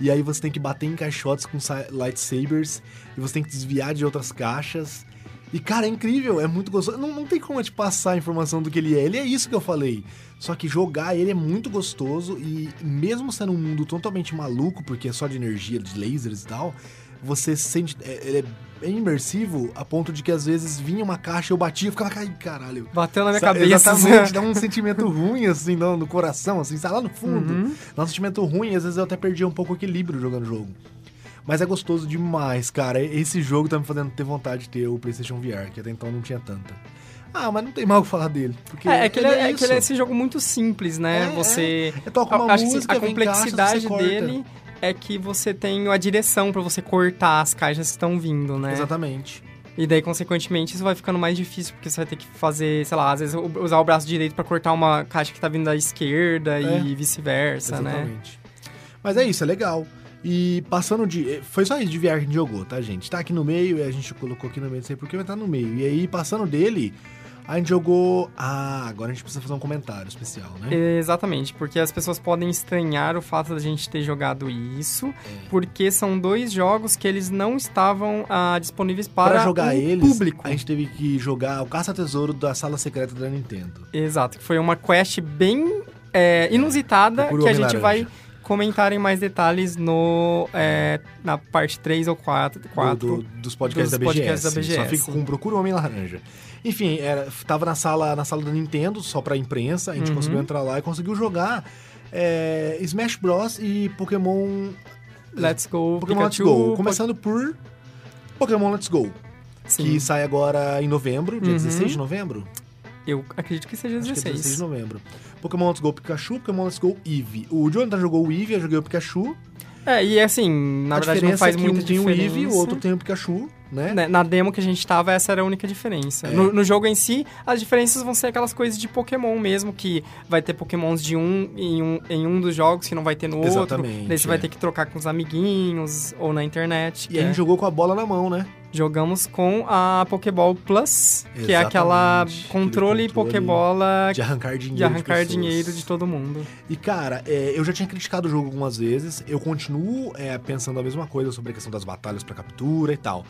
[SPEAKER 1] E aí você tem que bater em caixotes com sa- lightsabers. E você tem que desviar de outras caixas. E, cara, é incrível, é muito gostoso. Não, não tem como eu te passar a informação do que ele é. Ele é isso que eu falei. Só que jogar ele é muito gostoso. E mesmo sendo um mundo totalmente maluco, porque é só de energia, de lasers e tal, você sente. é- Ele é bem imersivo a ponto de que às vezes vinha uma caixa, eu batia e ficava, ai, caralho.
[SPEAKER 2] Bateu na minha
[SPEAKER 1] Sa-
[SPEAKER 2] cabeça.
[SPEAKER 1] Exatamente, dá um sentimento ruim, assim, no, no coração, assim, sabe, lá no fundo.
[SPEAKER 2] Uhum.
[SPEAKER 1] Dá um sentimento ruim, e às vezes eu até perdi um pouco o equilíbrio jogando o jogo. Mas é gostoso demais, cara. Esse jogo tá me fazendo ter vontade de ter o PlayStation VR, que até então não tinha tanta. Ah, mas não tem mal o que falar dele. Porque
[SPEAKER 2] É, é que ele é, é que
[SPEAKER 1] isso.
[SPEAKER 2] ele é esse jogo muito simples, né?
[SPEAKER 1] É,
[SPEAKER 2] você.
[SPEAKER 1] É, toca uma
[SPEAKER 2] acho que, assim,
[SPEAKER 1] música,
[SPEAKER 2] a
[SPEAKER 1] vem caixa,
[SPEAKER 2] complexidade dele é que você tem a direção pra você cortar as caixas que estão vindo, né?
[SPEAKER 1] Exatamente.
[SPEAKER 2] E daí, consequentemente, isso vai ficando mais difícil, porque você vai ter que fazer, sei lá, às vezes usar o braço direito pra cortar uma caixa que tá vindo da esquerda
[SPEAKER 1] É.
[SPEAKER 2] e vice-versa, né?
[SPEAKER 1] Exatamente. Mas é isso, é legal. E passando de. Foi só isso de VR que a gente jogou, tá, gente? Tá aqui no meio, e a gente colocou aqui no meio, não sei porquê, mas tá no meio. E aí, passando dele, A gente jogou. Ah, agora a gente precisa fazer um comentário especial, né?
[SPEAKER 2] Exatamente, porque as pessoas podem estranhar o fato da gente ter jogado isso,
[SPEAKER 1] É.
[SPEAKER 2] porque são dois jogos que eles não estavam ah, disponíveis para
[SPEAKER 1] Pra jogar
[SPEAKER 2] o
[SPEAKER 1] eles,
[SPEAKER 2] público.
[SPEAKER 1] a gente teve que jogar o Caça-Tesouro da Sala Secreta da Nintendo.
[SPEAKER 2] Exato, que foi uma quest bem é, inusitada que a gente
[SPEAKER 1] Laranja.
[SPEAKER 2] vai comentar em mais detalhes no, é, na parte 3 ou 4.
[SPEAKER 1] do-
[SPEAKER 2] 4.
[SPEAKER 1] do- dos podcasts,
[SPEAKER 2] dos
[SPEAKER 1] da, BGS.
[SPEAKER 2] podcasts da
[SPEAKER 1] Só
[SPEAKER 2] BGS.
[SPEAKER 1] fica com Procura o Homem Laranja. Enfim, era, tava na sala, na sala da Nintendo, só pra imprensa. A gente
[SPEAKER 2] Uhum.
[SPEAKER 1] conseguiu entrar lá e conseguiu jogar é, Smash Bros. e Pokémon,
[SPEAKER 2] Let's Go,
[SPEAKER 1] Pokémon Let's
[SPEAKER 2] Pikachu,
[SPEAKER 1] Go. Começando por Pokémon Let's Go,
[SPEAKER 2] Sim,
[SPEAKER 1] que sai agora em novembro, dia
[SPEAKER 2] Uhum.
[SPEAKER 1] 16 de novembro.
[SPEAKER 2] eu acredito que seja
[SPEAKER 1] Acho que é
[SPEAKER 2] 16.
[SPEAKER 1] 16 de novembro. Pokémon Let's Go Pikachu, Pokémon Let's Go Eevee. O Jonathan jogou o Eevee, eu joguei o Pikachu.
[SPEAKER 2] É, e assim, na
[SPEAKER 1] a
[SPEAKER 2] verdade não faz
[SPEAKER 1] é que
[SPEAKER 2] muita
[SPEAKER 1] um tem o. Eevee, o outro tem o Pikachu, né?
[SPEAKER 2] Né, Na demo que a gente tava, essa era a única diferença.
[SPEAKER 1] É.
[SPEAKER 2] No, no jogo em si, as diferenças vão ser aquelas coisas de Pokémon mesmo, que vai ter Pokémons de um em um, em um dos jogos que não vai ter no outro.
[SPEAKER 1] Exatamente,
[SPEAKER 2] Daí você
[SPEAKER 1] é.
[SPEAKER 2] vai ter que trocar com os amiguinhos ou na internet.
[SPEAKER 1] E a
[SPEAKER 2] é-
[SPEAKER 1] gente jogou com a bola na mão, né?
[SPEAKER 2] Jogamos com a Pokéball Plus, que é aquela
[SPEAKER 1] Exatamente,
[SPEAKER 2] controle,
[SPEAKER 1] controle
[SPEAKER 2] Pokébola
[SPEAKER 1] De arrancar dinheiro.
[SPEAKER 2] de arrancar
[SPEAKER 1] pessoas.
[SPEAKER 2] dinheiro de todo mundo.
[SPEAKER 1] E, cara, é, eu já tinha criticado o jogo algumas vezes. Eu continuo é, pensando a mesma coisa sobre a questão das batalhas pra captura e tal.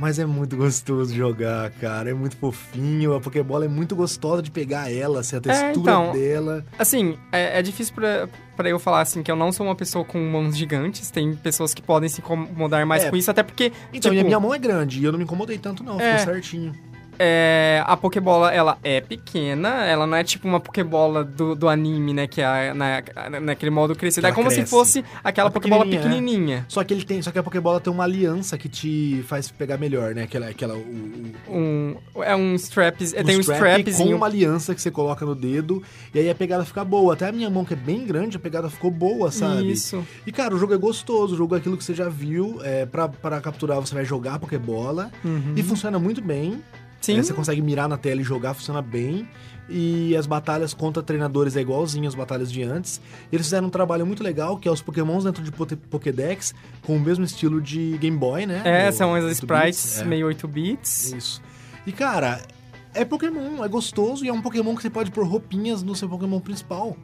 [SPEAKER 1] Mas é muito gostoso jogar, cara. É muito fofinho. A Pokébola é muito gostosa de pegar ela, assim, a textura
[SPEAKER 2] então,
[SPEAKER 1] dela.
[SPEAKER 2] Assim, é, é difícil pra, pra eu falar assim que eu não sou uma pessoa com mãos gigantes. Tem pessoas que podem se incomodar mais
[SPEAKER 1] É.
[SPEAKER 2] com isso, até porque.
[SPEAKER 1] Então,
[SPEAKER 2] tipo,
[SPEAKER 1] minha mão é grande e eu não me incomodei tanto, não.
[SPEAKER 2] É.
[SPEAKER 1] Ficou certinho.
[SPEAKER 2] É, a Pokébola, ela é pequena, ela não é tipo uma Pokébola do, do anime, né? Que é na, naquele modo crescido. É como se
[SPEAKER 1] cresce.
[SPEAKER 2] fosse aquela Pokébola
[SPEAKER 1] pequenininha, é.
[SPEAKER 2] pequenininha.
[SPEAKER 1] Só que ele tem, só que a Pokébola tem uma aliança que te faz pegar melhor, né? Aquela, aquela o, o-
[SPEAKER 2] Um, é um strap,
[SPEAKER 1] um
[SPEAKER 2] tem um
[SPEAKER 1] strap com uma aliança que você coloca no dedo e aí a pegada fica boa. Até a minha mão que é bem grande, a pegada ficou boa, sabe?
[SPEAKER 2] Isso.
[SPEAKER 1] E cara, o jogo é gostoso, o jogo é aquilo que você já viu. É, pra, pra capturar, você vai jogar a Pokébola
[SPEAKER 2] Uhum.
[SPEAKER 1] e funciona muito bem.
[SPEAKER 2] Sim.
[SPEAKER 1] Você consegue mirar na tela e jogar, funciona bem. E as batalhas contra treinadores é igualzinho às batalhas de antes. Eles fizeram um trabalho muito legal, que é os Pokémons dentro de Pokédex, com o mesmo estilo de Game Boy, né?
[SPEAKER 2] É,
[SPEAKER 1] O
[SPEAKER 2] são as
[SPEAKER 1] 8
[SPEAKER 2] sprites
[SPEAKER 1] é.
[SPEAKER 2] meio 8 bits.
[SPEAKER 1] Isso. E cara, é Pokémon, é gostoso e é um Pokémon que você pode pôr roupinhas no seu Pokémon principal.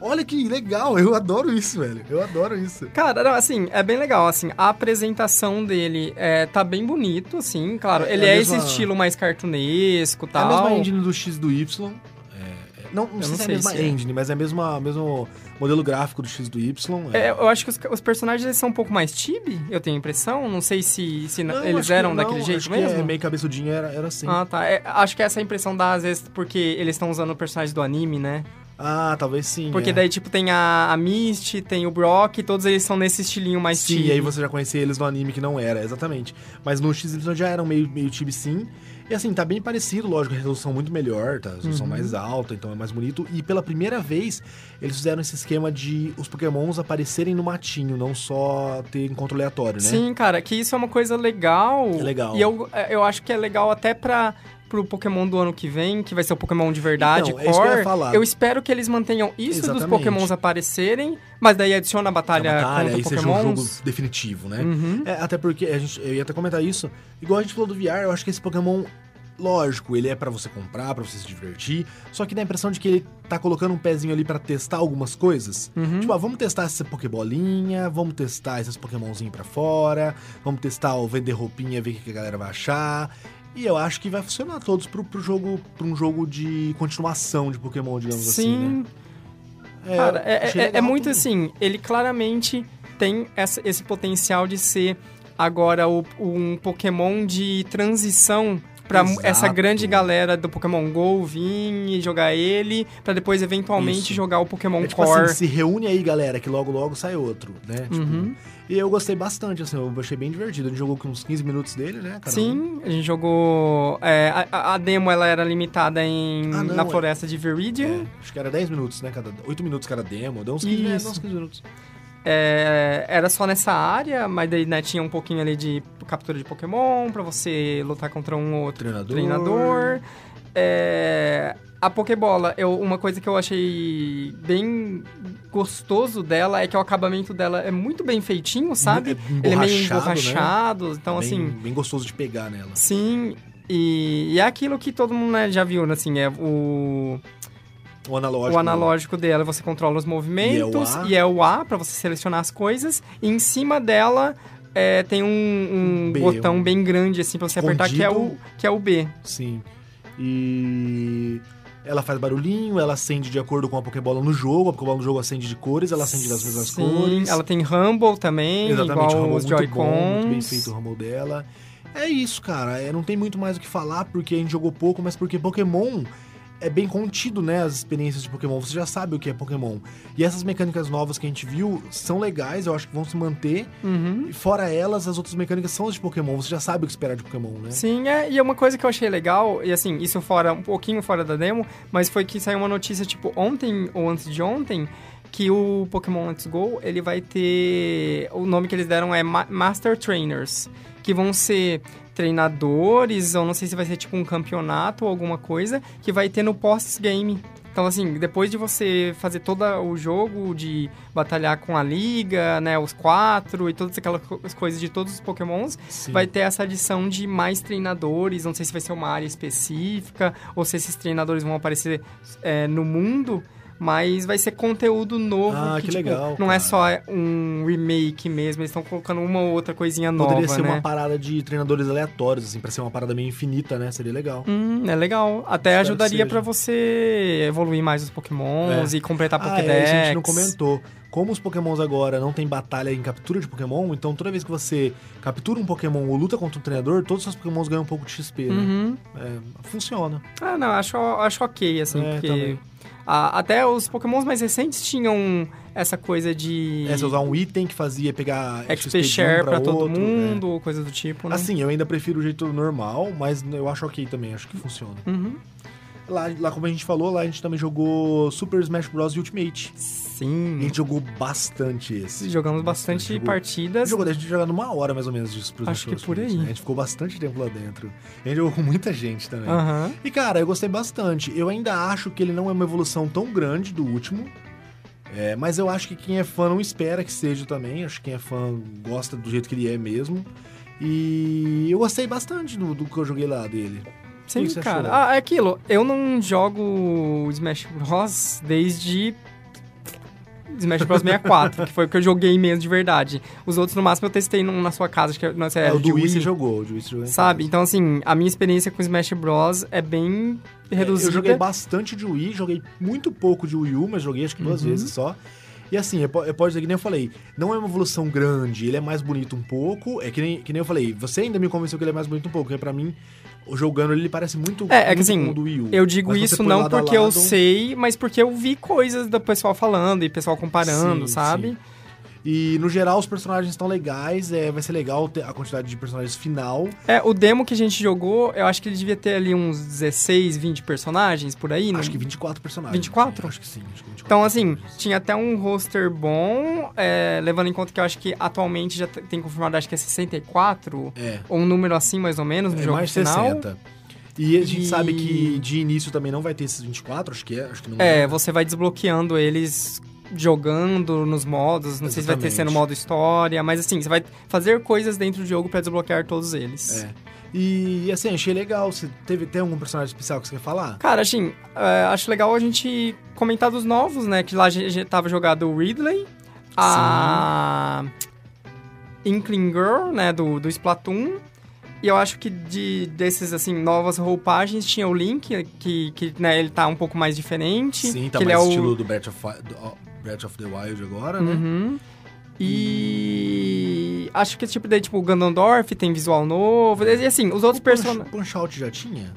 [SPEAKER 1] Olha que legal, eu adoro isso, velho. Eu adoro isso.
[SPEAKER 2] Cara, não, assim, é bem legal, assim, a apresentação dele é, tá bem bonito, assim, claro,
[SPEAKER 1] É,
[SPEAKER 2] ele
[SPEAKER 1] é
[SPEAKER 2] é
[SPEAKER 1] mesma-
[SPEAKER 2] esse estilo mais cartunesco e
[SPEAKER 1] É a
[SPEAKER 2] tal.
[SPEAKER 1] mesma engine do X do Y. É, é- não, não sei
[SPEAKER 2] não
[SPEAKER 1] se é a
[SPEAKER 2] sei
[SPEAKER 1] mesma
[SPEAKER 2] se é.
[SPEAKER 1] engine, mas é a mesma, o mesmo modelo gráfico do X do Y.
[SPEAKER 2] É, eu acho que os, os personagens eles são um pouco mais chibi, eu tenho a impressão, não sei se, se
[SPEAKER 1] Não,
[SPEAKER 2] eles eram
[SPEAKER 1] não,
[SPEAKER 2] daquele
[SPEAKER 1] acho
[SPEAKER 2] jeito
[SPEAKER 1] que
[SPEAKER 2] mesmo.
[SPEAKER 1] Meio cabeçudinho era, era assim.
[SPEAKER 2] Ah, tá. Acho que essa é a impressão dá, às vezes, porque eles estão usando o personagem do anime, né?
[SPEAKER 1] Ah, talvez sim.
[SPEAKER 2] Porque
[SPEAKER 1] é.
[SPEAKER 2] daí, tipo, tem a, a Misty, tem o Brock, todos eles são nesse estilinho mais
[SPEAKER 1] Sim, e aí você já conhecia eles no anime que não era, exatamente. Mas no XY já eram meio, meio chibi sim. E assim, tá bem parecido, lógico, a resolução muito melhor, tá? A resolução
[SPEAKER 2] Uhum.
[SPEAKER 1] mais alta, então é mais bonito. E pela primeira vez, eles fizeram esse esquema de os pokémons aparecerem no matinho, não só ter encontro aleatório, né?
[SPEAKER 2] Sim, cara, que isso é uma coisa legal.
[SPEAKER 1] É legal.
[SPEAKER 2] E eu, eu acho que é legal até pra, pro Pokémon do ano que vem, que vai ser o Pokémon de verdade,
[SPEAKER 1] Então, é eu
[SPEAKER 2] core.
[SPEAKER 1] falar.
[SPEAKER 2] eu espero que eles mantenham isso dos
[SPEAKER 1] Exatamente.
[SPEAKER 2] Pokémons aparecerem, mas daí adiciona a
[SPEAKER 1] A
[SPEAKER 2] batalha,
[SPEAKER 1] batalha, aí
[SPEAKER 2] contra
[SPEAKER 1] seja um jogo definitivo, né?
[SPEAKER 2] Uhum.
[SPEAKER 1] É, até porque, a gente, eu ia até comentar isso, igual a gente falou do VR, eu acho que esse Pokémon, lógico, ele é pra você comprar, pra você se divertir, só que dá a impressão de que ele tá colocando um pezinho ali pra testar algumas coisas.
[SPEAKER 2] Uhum.
[SPEAKER 1] Tipo, ah, vamos testar essa Pokébolinha, vamos testar esses Pokémonzinhos pra fora, vamos testar o vender roupinha, ver o que a galera vai achar. E eu acho que vai funcionar todos pro, pro jogo, pra um jogo de continuação de Pokémon, digamos assim, né?
[SPEAKER 2] Sim, cara, é,
[SPEAKER 1] achei
[SPEAKER 2] é- é
[SPEAKER 1] legal
[SPEAKER 2] muito
[SPEAKER 1] tudo.
[SPEAKER 2] assim, ele claramente tem essa- esse potencial de ser agora o- um Pokémon de transição pra
[SPEAKER 1] Exato.
[SPEAKER 2] essa grande galera do Pokémon GO vir e jogar ele, pra depois eventualmente
[SPEAKER 1] Isso.
[SPEAKER 2] jogar o Pokémon
[SPEAKER 1] É tipo
[SPEAKER 2] Core.
[SPEAKER 1] assim, se reúne aí, galera, que logo logo sai outro, né? Tipo,
[SPEAKER 2] Uhum.
[SPEAKER 1] E eu gostei bastante, assim, eu achei bem divertido. A gente jogou com uns 15 minutos dele, né?
[SPEAKER 2] Sim, a gente jogou. é, a, a demo ela era limitada em,
[SPEAKER 1] Ah, não,
[SPEAKER 2] na
[SPEAKER 1] é-
[SPEAKER 2] floresta de Viridian.
[SPEAKER 1] É, acho que era 10 minutos, né? Cada, 8 minutos cada demo. Deu uns 15, né? Uns 15 minutos.
[SPEAKER 2] É, era só nessa área, mas daí né, tinha um pouquinho ali de captura de Pokémon pra você lutar contra um outro
[SPEAKER 1] Treinador.
[SPEAKER 2] treinador. É, a Pokébola, eu, uma coisa que eu achei bem gostoso dela é que o acabamento dela é muito bem feitinho, sabe?
[SPEAKER 1] É
[SPEAKER 2] Ele é meio
[SPEAKER 1] emborrachado, né?
[SPEAKER 2] então
[SPEAKER 1] bem,
[SPEAKER 2] assim,
[SPEAKER 1] Bem gostoso de pegar nela.
[SPEAKER 2] sim. E, e é aquilo que todo mundo né, já viu, assim, é o,
[SPEAKER 1] O analógico.
[SPEAKER 2] o analógico dela, você controla os movimentos,
[SPEAKER 1] E é o A.
[SPEAKER 2] é A pra você selecionar as coisas, e em cima dela é, tem um, um
[SPEAKER 1] B,
[SPEAKER 2] botão
[SPEAKER 1] um
[SPEAKER 2] bem grande, assim, pra você apertar, que é, o,
[SPEAKER 1] escondido.
[SPEAKER 2] que é o B.
[SPEAKER 1] Sim. E ela faz barulhinho, ela acende de acordo com a Pokébola no jogo, a Pokébola no jogo acende de cores, ela acende das mesmas
[SPEAKER 2] Sim,
[SPEAKER 1] cores.
[SPEAKER 2] ela tem Rumble também,
[SPEAKER 1] Exatamente,
[SPEAKER 2] igual os
[SPEAKER 1] muito bom, muito bem feito o Rumble dela. É isso, cara. É, não tem muito mais o que falar porque a gente jogou pouco, mas porque Pokémon é bem contido, né? As experiências de Pokémon. Você já sabe o que é Pokémon. E essas mecânicas novas que a gente viu são legais, eu acho que vão se manter.
[SPEAKER 2] Uhum.
[SPEAKER 1] E fora elas, as outras mecânicas são as de Pokémon. Você já sabe o que esperar de Pokémon, né?
[SPEAKER 2] Sim, é, e é uma coisa que eu achei legal, e assim, isso fora, um pouquinho fora da demo, mas foi que saiu uma notícia, tipo, ontem ou antes de ontem, que o Pokémon Let's Go, ele vai ter, o nome que eles deram é Ma- Master Trainers, que vão ser treinadores, ou não sei se vai ser tipo um campeonato ou alguma coisa, que vai ter no pós-game. Então, assim, depois de você fazer todo o jogo, de batalhar com a liga, né, os quatro e todas aquelas co- coisas de todos os pokémons,
[SPEAKER 1] Sim.
[SPEAKER 2] vai ter essa adição de mais treinadores. Não sei se vai ser uma área específica ou se esses treinadores vão aparecer é, no mundo. Mas vai ser conteúdo novo.
[SPEAKER 1] Ah, que
[SPEAKER 2] tipo,
[SPEAKER 1] legal,
[SPEAKER 2] Não é
[SPEAKER 1] cara.
[SPEAKER 2] só um remake mesmo. Eles estão colocando uma ou outra coisinha
[SPEAKER 1] Poderia
[SPEAKER 2] nova,
[SPEAKER 1] ser
[SPEAKER 2] né?
[SPEAKER 1] uma parada de treinadores aleatórios, assim, pra ser uma parada meio infinita, né? Seria legal.
[SPEAKER 2] Hum, é legal. Até
[SPEAKER 1] Espero
[SPEAKER 2] ajudaria
[SPEAKER 1] que
[SPEAKER 2] pra você evoluir mais os pokémons
[SPEAKER 1] É.
[SPEAKER 2] e completar
[SPEAKER 1] Ah,
[SPEAKER 2] Pokédex.
[SPEAKER 1] é, a gente não comentou. Como os pokémons agora não tem batalha em captura de pokémon, então toda vez que você captura um pokémon ou luta contra um treinador, todos os seus pokémons ganham um pouco de XP, né?
[SPEAKER 2] Uhum.
[SPEAKER 1] É, funciona.
[SPEAKER 2] Ah, não, acho, acho ok, assim,
[SPEAKER 1] É,
[SPEAKER 2] porque...
[SPEAKER 1] também.
[SPEAKER 2] Até os pokémons mais recentes tinham essa coisa de...
[SPEAKER 1] É, você usar um item que fazia pegar
[SPEAKER 2] XP
[SPEAKER 1] um
[SPEAKER 2] share pra, todo
[SPEAKER 1] outro,
[SPEAKER 2] mundo, ou coisa do tipo, né?
[SPEAKER 1] Assim, eu ainda prefiro o jeito normal, mas eu acho ok também, acho que funciona.
[SPEAKER 2] Uhum.
[SPEAKER 1] Lá, lá, como a gente falou, lá a gente também jogou Super Smash Bros. Ultimate. A
[SPEAKER 2] Sim.
[SPEAKER 1] gente jogou bastante esse.
[SPEAKER 2] Jogamos bastante
[SPEAKER 1] Jogou- A
[SPEAKER 2] partidas.
[SPEAKER 1] gente jogou, a gente jogou numa hora mais ou menos de Super
[SPEAKER 2] Acho que por aí.
[SPEAKER 1] né? A gente ficou bastante tempo lá dentro. A gente jogou com muita gente também. E cara, eu gostei bastante. Eu ainda acho que ele não é uma evolução tão grande do último. É, mas eu acho que quem é fã não espera que seja também. Acho que quem é fã gosta do jeito que ele é mesmo. E eu gostei bastante do, do que eu joguei lá dele.
[SPEAKER 2] Sim, cara.
[SPEAKER 1] achou?
[SPEAKER 2] Ah, é aquilo. Eu não jogo Smash Bros. desde Smash Bros 64, que foi o que eu joguei mesmo de verdade. Os outros, no máximo, eu testei num- na sua casa, que não sei,
[SPEAKER 1] É, o
[SPEAKER 2] de
[SPEAKER 1] do Wii você jogou. O do Wii você jogou
[SPEAKER 2] Sabe? Então, assim, a minha experiência com Smash Bros. é bem reduzida.
[SPEAKER 1] Eu joguei bastante de Wii, joguei muito pouco de Wii U, mas joguei acho que duas
[SPEAKER 2] Uhum.
[SPEAKER 1] vezes só. E assim, eu posso dizer que nem eu falei, não é uma evolução grande, ele é mais bonito um pouco. É que nem, que nem eu falei, você ainda me convenceu que ele é mais bonito um pouco, porque pra mim, jogando ele, ele parece muito,
[SPEAKER 2] É, é que
[SPEAKER 1] muito
[SPEAKER 2] assim,
[SPEAKER 1] com o do Wii U.
[SPEAKER 2] Eu digo isso não
[SPEAKER 1] lado
[SPEAKER 2] porque eu
[SPEAKER 1] lado-
[SPEAKER 2] sei, mas porque eu vi coisas do pessoal falando e pessoal comparando,
[SPEAKER 1] Sim,
[SPEAKER 2] sabe?
[SPEAKER 1] sim. E no geral os personagens estão legais, é, vai ser legal ter a quantidade de personagens final.
[SPEAKER 2] É, o demo que a gente jogou, eu acho que ele devia ter ali uns 16, 20 personagens por aí.
[SPEAKER 1] Acho
[SPEAKER 2] não-
[SPEAKER 1] que 24 personagens.
[SPEAKER 2] 24?
[SPEAKER 1] Acho que sim. Acho que 24
[SPEAKER 2] Então, assim, tinha até um roster bom, é, levando em conta que eu acho que atualmente já tem confirmado, acho que é 64,
[SPEAKER 1] É.
[SPEAKER 2] ou um número assim mais ou menos no
[SPEAKER 1] É
[SPEAKER 2] jogo
[SPEAKER 1] mais
[SPEAKER 2] final.
[SPEAKER 1] 60. E a gente
[SPEAKER 2] E-
[SPEAKER 1] sabe que de início também não vai ter esses 24, acho que é. Acho que não
[SPEAKER 2] É, você vai desbloqueando eles jogando nos modos, não sei se vai ter
[SPEAKER 1] Exatamente.
[SPEAKER 2] sendo modo história, mas assim, você vai fazer coisas dentro do jogo pra desbloquear todos eles.
[SPEAKER 1] É. E assim, achei legal. Você teve, tem algum personagem especial que você quer falar?
[SPEAKER 2] Cara, assim, é, acho legal a gente comentar dos novos, né? Que lá a gente tava jogado o Ridley, a Inkling Girl, né? Do, do Splatoon. E eu acho que de, desses, assim, novas roupagens, tinha o Link, que, que né, ele tá um pouco mais diferente.
[SPEAKER 1] Sim, tá mais
[SPEAKER 2] é o...
[SPEAKER 1] estilo do Breath of, Breath of the Wild agora, né?
[SPEAKER 2] Uhum. E acho que tipo daí tipo o Ganondorf tem visual novo. E assim, os outros personagens.
[SPEAKER 1] Punch Out já tinha?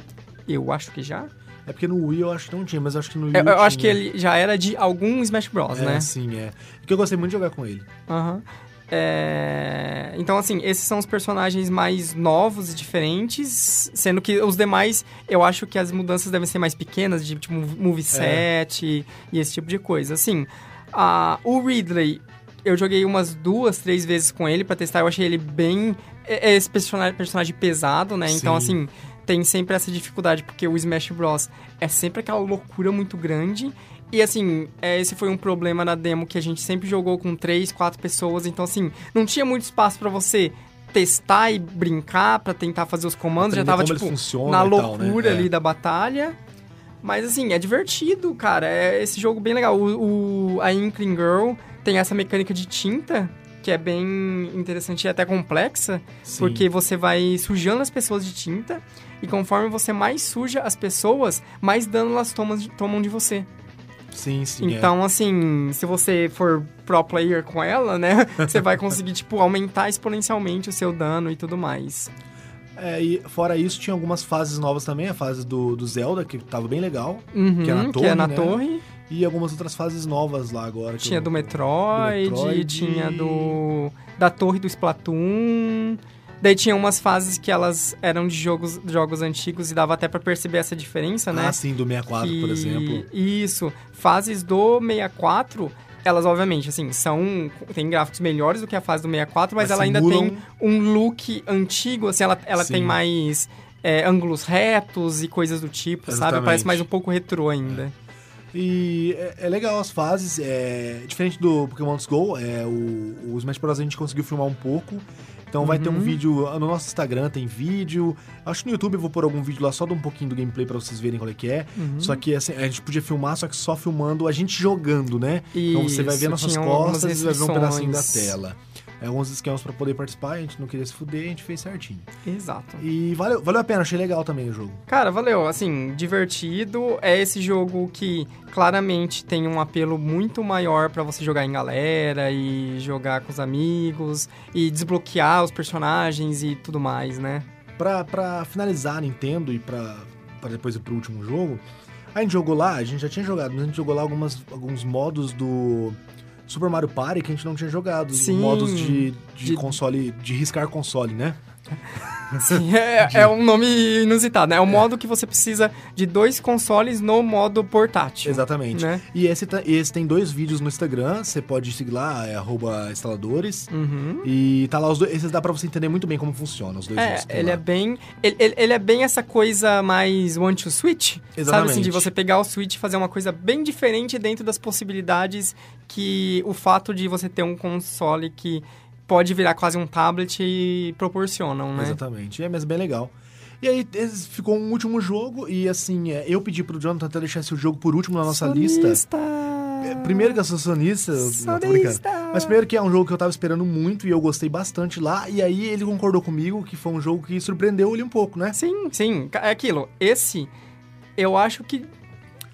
[SPEAKER 2] Eu acho que já.
[SPEAKER 1] É porque no Wii eu acho que não tinha, mas acho que no Wii
[SPEAKER 2] Eu, eu acho que ele já era de algum Smash Bros,
[SPEAKER 1] é,
[SPEAKER 2] né?
[SPEAKER 1] sim, é. Porque eu gostei muito de jogar com ele.
[SPEAKER 2] Aham. É, Então, assim, esses são os personagens mais novos e diferentes, sendo que os demais, eu acho que as mudanças devem ser mais pequenas, de tipo moveset e, e esse tipo de coisa. Assim, a, o Ridley, eu joguei umas duas, três vezes com ele pra testar, eu achei ele bem... é- é Esse personagem, personagem pesado, né? Então,
[SPEAKER 1] Sim.
[SPEAKER 2] assim, tem sempre essa dificuldade, porque o Smash Bros. é sempre aquela loucura muito grande. E assim, é, esse foi um problema na demo que a gente sempre jogou com três, quatro pessoas. Então, assim, não tinha muito espaço pra você testar e brincar pra tentar fazer os comandos, já
[SPEAKER 1] Aprender
[SPEAKER 2] tava
[SPEAKER 1] como
[SPEAKER 2] tipo na
[SPEAKER 1] e tal, né?
[SPEAKER 2] loucura
[SPEAKER 1] É.
[SPEAKER 2] ali da batalha. Mas assim, é divertido, cara. É esse jogo bem legal. O, o- a Inkling Girl tem essa mecânica de tinta que é bem interessante e até complexa,
[SPEAKER 1] Sim.
[SPEAKER 2] porque você vai sujando as pessoas de tinta e conforme você mais suja as pessoas, mais dano elas tomam de, tomam de você.
[SPEAKER 1] Sim, sim. é.
[SPEAKER 2] Então, assim, se você for pro player com ela, né, você vai conseguir, tipo, aumentar exponencialmente o seu dano e tudo mais.
[SPEAKER 1] É, e fora isso, tinha algumas fases novas também, a fase do, do Zelda, que tava bem legal,
[SPEAKER 2] Uhum,
[SPEAKER 1] Que é na torre,
[SPEAKER 2] na
[SPEAKER 1] né?
[SPEAKER 2] torre.
[SPEAKER 1] e algumas outras fases novas lá agora. que
[SPEAKER 2] Tinha
[SPEAKER 1] eu-
[SPEAKER 2] do Metroid,
[SPEAKER 1] do Metroid.
[SPEAKER 2] tinha do da torre do Splatoon. Daí tinha umas fases que elas eram de jogos, jogos antigos e dava até pra perceber essa diferença, né?
[SPEAKER 1] Ah, sim, do 64, por
[SPEAKER 2] Que-
[SPEAKER 1] exemplo.
[SPEAKER 2] Isso. Fases do 64, elas obviamente, assim, são. Tem gráficos melhores do que a fase do 64, mas,
[SPEAKER 1] Mas
[SPEAKER 2] ela ainda tem um look antigo, assim, ela, ela
[SPEAKER 1] Sim.
[SPEAKER 2] tem mais é, ângulos retos e coisas do tipo, sabe?
[SPEAKER 1] Exatamente.
[SPEAKER 2] Parece mais um pouco retrô ainda.
[SPEAKER 1] E é, é legal as fases, é diferente do Pokémon Let's Go, é, o, o Smash Bros. a gente conseguiu filmar um pouco. Então vai ter
[SPEAKER 2] Uhum.
[SPEAKER 1] um vídeo no nosso Instagram, tem vídeo. Acho que no YouTube eu vou pôr algum vídeo lá só de um pouquinho do gameplay pra vocês verem qual é que é.
[SPEAKER 2] Uhum.
[SPEAKER 1] Só que assim, a gente podia filmar, só que só filmando a gente jogando, né? Então você vai ver
[SPEAKER 2] Isso,
[SPEAKER 1] nossas costas e vai ver um pedacinho da tela. É, alguns esquemas pra poder participar, a gente não queria se fuder, a gente fez certinho.
[SPEAKER 2] Exato.
[SPEAKER 1] E valeu, valeu a pena, achei legal também o jogo.
[SPEAKER 2] Cara, valeu. Assim, divertido. É esse jogo que claramente tem um apelo muito maior pra você jogar em galera e jogar com os amigos e desbloquear os personagens e tudo mais, né?
[SPEAKER 1] Pra, pra finalizar Nintendo e pra, pra depois ir pro último jogo, a gente jogou lá, a gente já tinha jogado, mas a gente jogou lá algumas, alguns modos do Super Mario Party que a gente não tinha jogado.
[SPEAKER 2] Sim,
[SPEAKER 1] modos de, de,
[SPEAKER 2] de-
[SPEAKER 1] console, de riscar console, né?
[SPEAKER 2] Sim, é, é um nome inusitado, né? É o modo que você precisa de dois consoles no modo portátil.
[SPEAKER 1] Exatamente.
[SPEAKER 2] Né?
[SPEAKER 1] E esse, esse tem dois vídeos no Instagram, você pode seguir lá, é arroba instaladores.
[SPEAKER 2] Uhum.
[SPEAKER 1] E tá lá os dois, esses dá pra você entender muito bem como funciona, os dois
[SPEAKER 2] É,
[SPEAKER 1] vídeos.
[SPEAKER 2] ele
[SPEAKER 1] lá.
[SPEAKER 2] é bem. Ele, ele- é bem essa coisa mais one to switch. Sabe
[SPEAKER 1] Exatamente.
[SPEAKER 2] assim, de você pegar o Switch e fazer uma coisa bem diferente dentro das possibilidades que o fato de você ter um console que pode virar quase um tablet e proporcionam, né?
[SPEAKER 1] Exatamente, é mesmo bem legal. E aí ficou um último jogo, e assim, é, eu pedi pro Jonathan até deixar esse jogo por último na nossa lista.
[SPEAKER 2] Sonista!
[SPEAKER 1] É, Primeiro que eu sou sonista.
[SPEAKER 2] Sonista!
[SPEAKER 1] Mas primeiro que é um jogo que eu tava esperando muito e eu gostei bastante lá, e aí ele concordou comigo que foi um jogo que surpreendeu ele um pouco, né?
[SPEAKER 2] Sim, sim. É aquilo. Esse, eu acho que.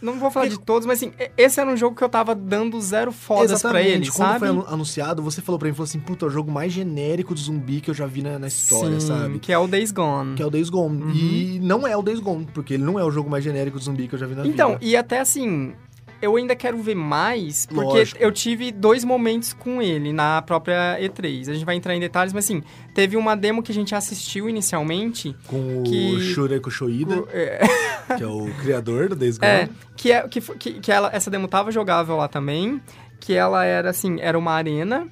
[SPEAKER 2] Não vou falar de todos, mas assim, esse era um jogo que eu tava dando zero fodas pra ele,
[SPEAKER 1] Quando
[SPEAKER 2] sabe?
[SPEAKER 1] foi anu- anunciado, você falou pra mim, falou assim, puta, é o jogo mais genérico de zumbi que eu já vi na, na história,
[SPEAKER 2] Sim,
[SPEAKER 1] sabe?
[SPEAKER 2] que é o Days Gone.
[SPEAKER 1] Que é o Days Gone.
[SPEAKER 2] Uhum.
[SPEAKER 1] E não é o Days Gone, porque ele não é o jogo mais genérico de zumbi que eu já vi na
[SPEAKER 2] Então,
[SPEAKER 1] vida.
[SPEAKER 2] e até assim, eu ainda quero ver mais, porque
[SPEAKER 1] Lógico.
[SPEAKER 2] eu tive dois momentos com ele na própria E3. A gente vai entrar em detalhes, mas assim, teve uma demo que a gente assistiu inicialmente.
[SPEAKER 1] Com o
[SPEAKER 2] que-
[SPEAKER 1] Shureko Shoida,
[SPEAKER 2] É,
[SPEAKER 1] que é o criador do Days Gone.
[SPEAKER 2] é, que, é, que, que, que ela, essa demo tava jogável lá também. Que ela era assim, era uma arena.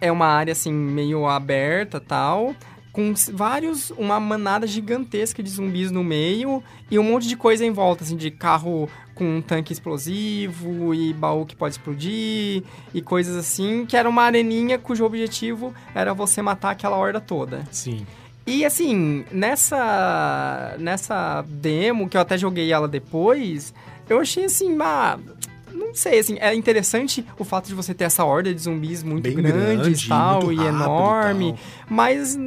[SPEAKER 2] É uma área assim, meio aberta tal. Com vários, uma manada gigantesca de zumbis no meio e um monte de coisa em volta, assim, de carro com um tanque explosivo e baú que pode explodir e coisas assim, que era uma areninha cujo objetivo era você matar aquela horda toda.
[SPEAKER 1] Sim.
[SPEAKER 2] E assim, nessa nessa demo, que eu até joguei ela depois, eu achei assim, ah, não sei, assim, é interessante o fato de você ter essa horda de zumbis muito
[SPEAKER 1] Bem
[SPEAKER 2] grandes
[SPEAKER 1] grande,
[SPEAKER 2] e tal, e
[SPEAKER 1] rápido e
[SPEAKER 2] enorme,
[SPEAKER 1] tal.
[SPEAKER 2] mas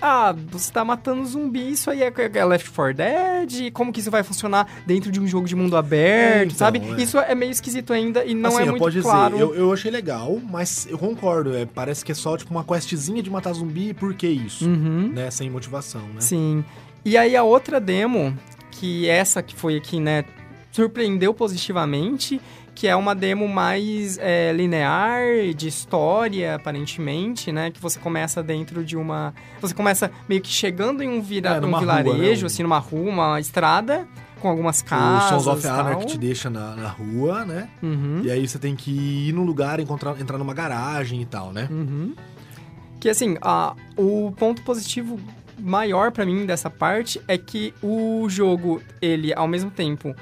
[SPEAKER 2] ah, você tá matando zumbi, isso aí é, é Left 4 Dead, como que isso vai funcionar dentro de um jogo de mundo aberto,
[SPEAKER 1] É, então,
[SPEAKER 2] sabe?
[SPEAKER 1] é.
[SPEAKER 2] Isso é meio esquisito ainda e não
[SPEAKER 1] assim,
[SPEAKER 2] é muito
[SPEAKER 1] posso
[SPEAKER 2] claro.
[SPEAKER 1] dizer, eu, eu achei legal, mas eu concordo. é, parece que é só tipo uma questzinha de matar zumbi, por que isso?
[SPEAKER 2] Uhum.
[SPEAKER 1] Né? Sem motivação, né?
[SPEAKER 2] Sim. E aí a outra demo, que essa que foi aqui, né, surpreendeu positivamente, que é uma demo mais é, linear, de história, aparentemente, né, que você começa dentro de uma... Você começa meio que chegando em um, vira,
[SPEAKER 1] É,
[SPEAKER 2] um
[SPEAKER 1] numa rua,
[SPEAKER 2] vilarejo,
[SPEAKER 1] né,
[SPEAKER 2] assim, numa rua, uma estrada, com algumas
[SPEAKER 1] O
[SPEAKER 2] casas
[SPEAKER 1] Sons of
[SPEAKER 2] e
[SPEAKER 1] Anarchy
[SPEAKER 2] tal.
[SPEAKER 1] te deixa na, na rua, né?
[SPEAKER 2] Uhum.
[SPEAKER 1] E aí você tem que ir num lugar, encontrar, entrar numa garagem e tal, né?
[SPEAKER 2] Uhum. Que assim, a, o ponto positivo maior pra mim dessa parte é que o jogo, ele ao mesmo tempo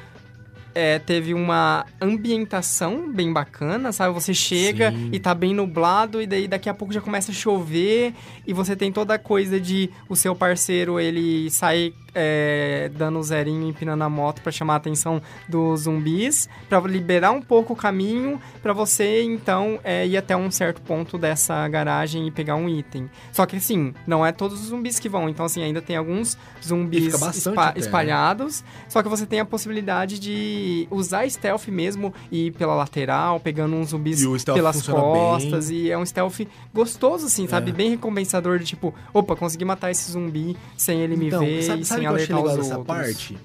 [SPEAKER 2] é, teve uma ambientação bem bacana, sabe? Você chega
[SPEAKER 1] Sim.
[SPEAKER 2] e tá bem nublado, e daí daqui a pouco já começa a chover, e você tem toda a coisa de o seu parceiro, ele sai é, dando zerinho, empinando a moto pra chamar a atenção dos zumbis, pra liberar um pouco o caminho, pra você, então, é, ir até um certo ponto dessa garagem e pegar um item. Só que, assim, não é todos os zumbis que vão, então, assim, ainda tem alguns zumbis espa-
[SPEAKER 1] até, né?
[SPEAKER 2] espalhados, só que você tem a possibilidade de usar stealth mesmo e ir pela lateral, pegando uns zumbis pelas costas.
[SPEAKER 1] bem.
[SPEAKER 2] E é um stealth gostoso, assim, sabe?
[SPEAKER 1] É.
[SPEAKER 2] Bem recompensador de tipo, opa, consegui matar esse zumbi sem ele me
[SPEAKER 1] Então,
[SPEAKER 2] ver
[SPEAKER 1] sabe, sabe que eu achei legal dessa
[SPEAKER 2] outros.
[SPEAKER 1] parte?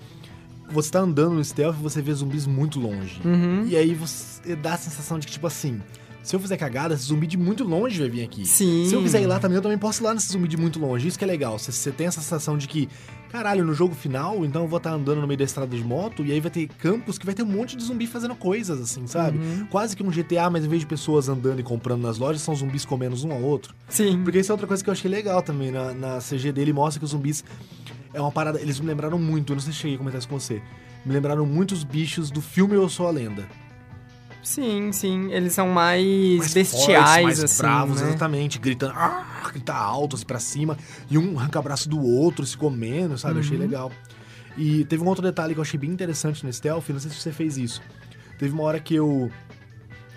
[SPEAKER 1] Você tá andando no stealth e você vê zumbis muito longe.
[SPEAKER 2] Uhum.
[SPEAKER 1] E aí você dá a sensação de que, tipo assim, se eu fizer cagada, esse zumbi de muito longe vai vir aqui.
[SPEAKER 2] Sim.
[SPEAKER 1] Se eu quiser ir lá também, eu também posso ir lá nesse zumbi de muito longe. Isso que é legal. Você, você tem essa sensação de que, caralho, no jogo final, então eu vou estar andando no meio da estrada de moto e aí vai ter campos que vai ter um monte de zumbi fazendo coisas, assim, sabe?
[SPEAKER 2] Uhum.
[SPEAKER 1] Quase que um GTA, mas em vez de pessoas andando e comprando nas lojas, são zumbis comendo um ao outro.
[SPEAKER 2] Sim.
[SPEAKER 1] Porque isso é outra coisa que eu achei legal também. Na, na CG dele mostra que os zumbis é uma parada. Eles me lembraram muito, eu não sei se cheguei a comentar isso com você. Me lembraram muito os bichos do filme Eu Sou a Lenda.
[SPEAKER 2] Sim, sim. Eles são mais,
[SPEAKER 1] mais
[SPEAKER 2] bestiais,
[SPEAKER 1] fortes, mais
[SPEAKER 2] assim.
[SPEAKER 1] bravos,
[SPEAKER 2] né?
[SPEAKER 1] exatamente, gritando, ah, gritar alto, assim, pra cima, e um arranca abraço do outro, se comendo, sabe? Eu achei
[SPEAKER 2] Uhum.
[SPEAKER 1] legal. E teve um outro detalhe que eu achei bem interessante no stealth, não sei se você fez isso. Teve uma hora que eu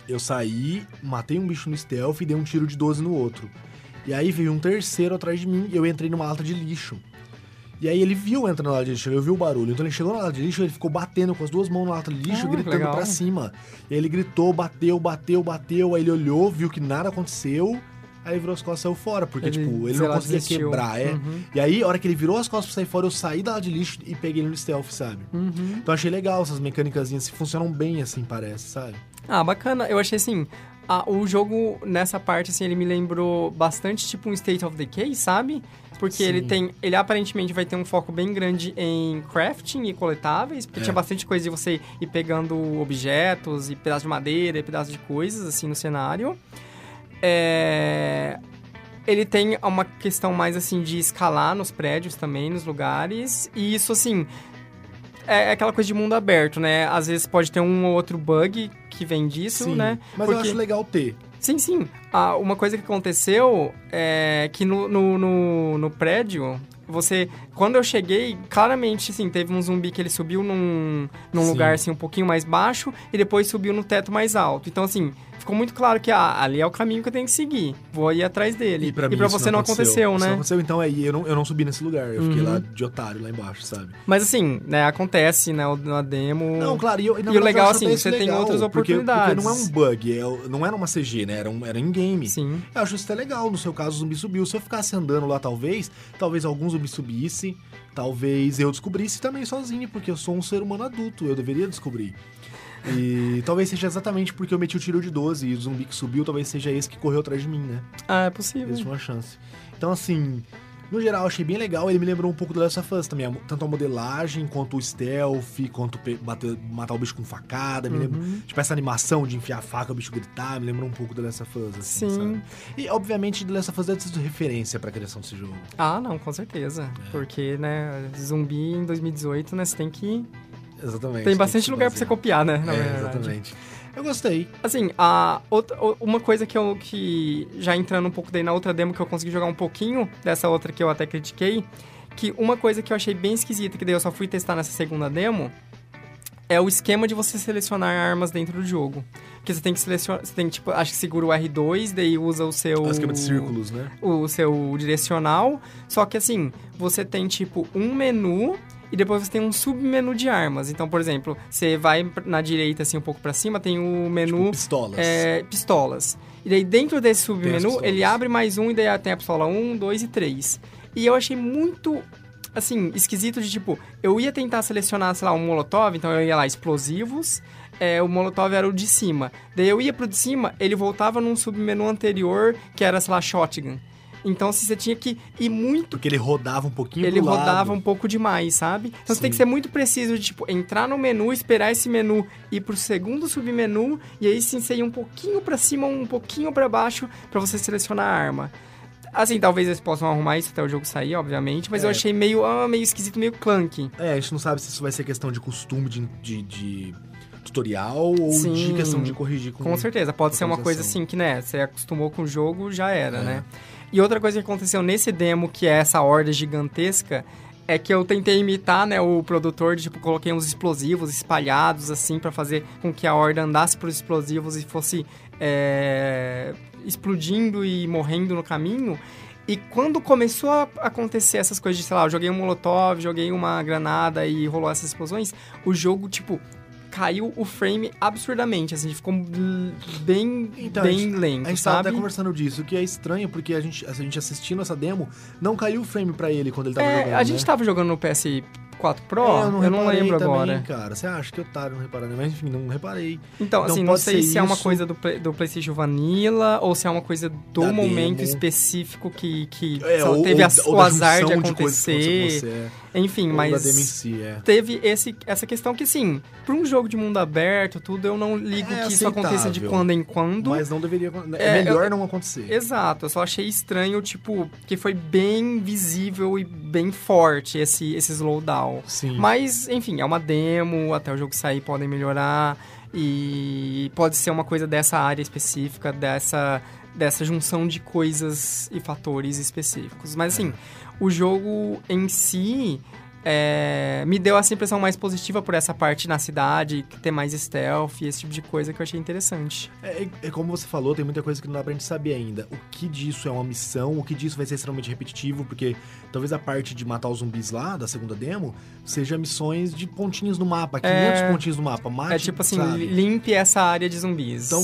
[SPEAKER 1] eu saí, matei um bicho no stealth e dei um tiro de 12 no outro. E aí veio um terceiro atrás de mim e eu entrei numa lata de lixo. E aí ele viu entrando na lata de lixo, ele ouviu o barulho. Então ele chegou na lata de lixo, ele ficou batendo com as duas mãos na lata de lixo,
[SPEAKER 2] Ah,
[SPEAKER 1] gritando
[SPEAKER 2] legal.
[SPEAKER 1] pra cima. E aí ele gritou, bateu, bateu, bateu. Aí ele olhou, viu que nada aconteceu. Aí virou as costas e saiu fora, porque,
[SPEAKER 2] Ele,
[SPEAKER 1] tipo, ele não
[SPEAKER 2] lá,
[SPEAKER 1] conseguia
[SPEAKER 2] desistiu.
[SPEAKER 1] quebrar, é.
[SPEAKER 2] Uhum.
[SPEAKER 1] E aí, a hora que ele virou as costas pra sair fora, eu saí da lata de lixo e peguei ele no stealth, sabe?
[SPEAKER 2] Uhum.
[SPEAKER 1] Então achei legal essas mecânicas, funcionam bem assim, parece, sabe?
[SPEAKER 2] Ah, bacana. Eu achei assim. ah, o jogo, nessa parte, assim, ele me lembrou bastante tipo um State of Decay, sabe? Porque
[SPEAKER 1] Sim.
[SPEAKER 2] ele tem. Ele aparentemente vai ter um foco bem grande em crafting e coletáveis, porque
[SPEAKER 1] É.
[SPEAKER 2] tinha bastante coisa de você ir pegando objetos e pedaços de madeira e pedaços de coisas, assim, no cenário. É. Ele tem uma questão mais assim de escalar nos prédios também, nos lugares. E isso, assim, é aquela coisa de mundo aberto, né? Às vezes pode ter um ou outro bug que vem disso,
[SPEAKER 1] Sim,
[SPEAKER 2] né?
[SPEAKER 1] Mas eu
[SPEAKER 2] Porque-
[SPEAKER 1] acho legal ter.
[SPEAKER 2] Sim, sim. Ah, uma coisa que aconteceu é que no, no, no, no prédio, você... Quando eu cheguei, claramente, assim, teve um zumbi que ele subiu num, num
[SPEAKER 1] Sim.
[SPEAKER 2] lugar, assim, um pouquinho mais baixo e depois subiu no teto mais alto. Então, assim, ficou muito claro que, ah, ali é o caminho que eu tenho que seguir. Vou ir atrás dele.
[SPEAKER 1] E pra, mim isso
[SPEAKER 2] você não aconteceu,
[SPEAKER 1] Isso
[SPEAKER 2] né?
[SPEAKER 1] não aconteceu, então aí eu não, eu não subi nesse lugar. Eu fiquei
[SPEAKER 2] Uhum.
[SPEAKER 1] lá de otário, lá embaixo, sabe?
[SPEAKER 2] Mas, assim, né, acontece, né, na demo...
[SPEAKER 1] Não, claro, e, eu, e,
[SPEAKER 2] E o legal, assim, você tem
[SPEAKER 1] legal,
[SPEAKER 2] outras
[SPEAKER 1] porque-
[SPEAKER 2] oportunidades.
[SPEAKER 1] Porque, não é um bug, é- não era uma CG, né? Era, um, era in-game.
[SPEAKER 2] Sim.
[SPEAKER 1] Eu acho isso até legal. No seu caso, o zumbi subiu. Se eu ficasse andando lá, talvez, talvez algum zumbi subisse, talvez eu descobrisse também sozinho, porque eu sou um ser humano adulto, eu deveria descobrir. E talvez seja exatamente porque eu meti o tiro de 12 e o zumbi que subiu talvez seja esse que correu atrás de mim, né?
[SPEAKER 2] Ah, é possível.
[SPEAKER 1] Existe uma chance. Então, assim, no geral, achei bem legal. Ele me lembrou um pouco do Last of Us também. Tanto a modelagem, quanto o stealth, quanto bater, matar o bicho com facada. Me
[SPEAKER 2] Uhum.
[SPEAKER 1] tipo, essa animação de enfiar a faca, o bicho gritar. Me lembrou um pouco do Last of Us, assim,
[SPEAKER 2] Sim.
[SPEAKER 1] sabe? E, obviamente, The Last of Us deve ser referência pra criação desse jogo.
[SPEAKER 2] Ah, não, com certeza.
[SPEAKER 1] É.
[SPEAKER 2] Porque, né, zumbi em 2018, né, você tem que...
[SPEAKER 1] Exatamente.
[SPEAKER 2] Tem bastante lugar pra você copiar, né, na
[SPEAKER 1] É,
[SPEAKER 2] verdade.
[SPEAKER 1] exatamente. Eu gostei.
[SPEAKER 2] Assim, a outra, uma coisa que eu, que, já entrando um pouco daí na outra demo, que eu consegui jogar um pouquinho, dessa outra que eu até critiquei, que uma coisa que eu achei bem esquisita, que daí eu só fui testar nessa segunda demo, é o esquema de você selecionar armas dentro do jogo. Porque você tem que selecionar, você tem que, tipo, acho que segura o R2, daí usa o seu...
[SPEAKER 1] O esquema de círculos, né?
[SPEAKER 2] o seu direcional, só que assim, você tem tipo um menu e depois você tem um submenu de armas. Então, por exemplo, você vai na direita assim um pouco pra cima, tem o menu
[SPEAKER 1] Tipo, pistolas.
[SPEAKER 2] é, pistolas. E daí dentro desse submenu, ele abre mais um e daí tem a pistola 1, 2 e 3. E eu achei muito assim, esquisito de tipo, eu ia tentar selecionar, sei lá, um molotov, então eu ia lá explosivos, é, o molotov era o de cima. Daí eu ia pro de cima, ele voltava num submenu anterior, que era, sei lá, shotgun. Então, assim, você tinha que ir muito
[SPEAKER 1] Porque ele rodava um pouquinho
[SPEAKER 2] ele
[SPEAKER 1] pro lado.
[SPEAKER 2] rodava um pouco demais, sabe? Então você tem que
[SPEAKER 1] Sim.
[SPEAKER 2] ser muito preciso de, tipo, entrar no menu, esperar esse menu ir pro segundo submenu, e aí sim você ir um pouquinho pra cima, um pouquinho pra baixo, pra você selecionar a arma. Assim, talvez eles possam arrumar isso até o jogo sair, obviamente, mas
[SPEAKER 1] É.
[SPEAKER 2] eu achei meio, ah, meio esquisito, meio clunky.
[SPEAKER 1] É, a gente não sabe se isso vai ser questão de costume de, de- de tutorial ou de
[SPEAKER 2] Sim.
[SPEAKER 1] questão de corrigir com.
[SPEAKER 2] Com certeza, pode ser uma coisa assim que, né, você acostumou com o jogo, já era,
[SPEAKER 1] É.
[SPEAKER 2] né? E outra coisa que aconteceu nesse demo, que é essa horda gigantesca, é que eu tentei imitar, né, o produtor, de, tipo, coloquei uns explosivos espalhados, assim, pra fazer com que a horda andasse pelos explosivos e fosse é, explodindo e morrendo no caminho. E quando começou a acontecer essas coisas de, sei lá, eu joguei um molotov, joguei uma granada e rolou essas explosões, o jogo, tipo, caiu o frame absurdamente, assim, ficou bem,
[SPEAKER 1] Então,
[SPEAKER 2] bem
[SPEAKER 1] a gente,
[SPEAKER 2] lento,
[SPEAKER 1] a gente tava
[SPEAKER 2] sabe?
[SPEAKER 1] até conversando disso, o que é estranho, porque a gente, a gente assistindo essa demo, não caiu o frame pra ele quando ele tava
[SPEAKER 2] É,
[SPEAKER 1] jogando.
[SPEAKER 2] a gente
[SPEAKER 1] né?
[SPEAKER 2] tava jogando no PS4 Pro,
[SPEAKER 1] É,
[SPEAKER 2] eu não,
[SPEAKER 1] reparei
[SPEAKER 2] lembro
[SPEAKER 1] também,
[SPEAKER 2] agora.
[SPEAKER 1] cara. Você acha que eu otário não reparando, mas enfim, não reparei.
[SPEAKER 2] Então,
[SPEAKER 1] Então
[SPEAKER 2] assim, não sei se é uma
[SPEAKER 1] isso.
[SPEAKER 2] coisa do, Play- do PlayStation Vanilla ou se é uma coisa do
[SPEAKER 1] Da
[SPEAKER 2] momento
[SPEAKER 1] demo.
[SPEAKER 2] específico que, que
[SPEAKER 1] É, ou,
[SPEAKER 2] teve
[SPEAKER 1] ou,
[SPEAKER 2] as-
[SPEAKER 1] ou
[SPEAKER 2] o azar de acontecer.
[SPEAKER 1] você- é,
[SPEAKER 2] Enfim,
[SPEAKER 1] ou
[SPEAKER 2] mas.
[SPEAKER 1] si, é.
[SPEAKER 2] teve esse, essa questão que, sim, pra um jogo de mundo aberto, tudo, eu não ligo
[SPEAKER 1] É
[SPEAKER 2] que isso aconteça de quando em quando.
[SPEAKER 1] Mas não deveria. É,
[SPEAKER 2] É,
[SPEAKER 1] melhor
[SPEAKER 2] eu-
[SPEAKER 1] não acontecer.
[SPEAKER 2] Exato, eu só achei estranho, tipo, que foi bem visível e bem forte esse, esse slowdown.
[SPEAKER 1] Sim.
[SPEAKER 2] Mas, enfim, é uma demo, até o jogo sair podem melhorar. E pode ser uma coisa dessa área específica, dessa, dessa junção de coisas e fatores específicos. Mas, assim, o jogo em si é, me deu essa impressão mais positiva por essa parte na cidade, ter mais stealth e esse tipo de coisa que eu achei interessante.
[SPEAKER 1] É, é como você falou, tem muita coisa que não dá pra gente saber ainda. O que disso é uma missão, o que disso vai ser extremamente repetitivo, porque talvez a parte de matar os zumbis lá, da segunda demo, seja missões de pontinhos no mapa, 500
[SPEAKER 2] É.
[SPEAKER 1] pontinhos no mapa. Mate,
[SPEAKER 2] é tipo assim,
[SPEAKER 1] sabe?
[SPEAKER 2] limpe essa área de zumbis.
[SPEAKER 1] Então,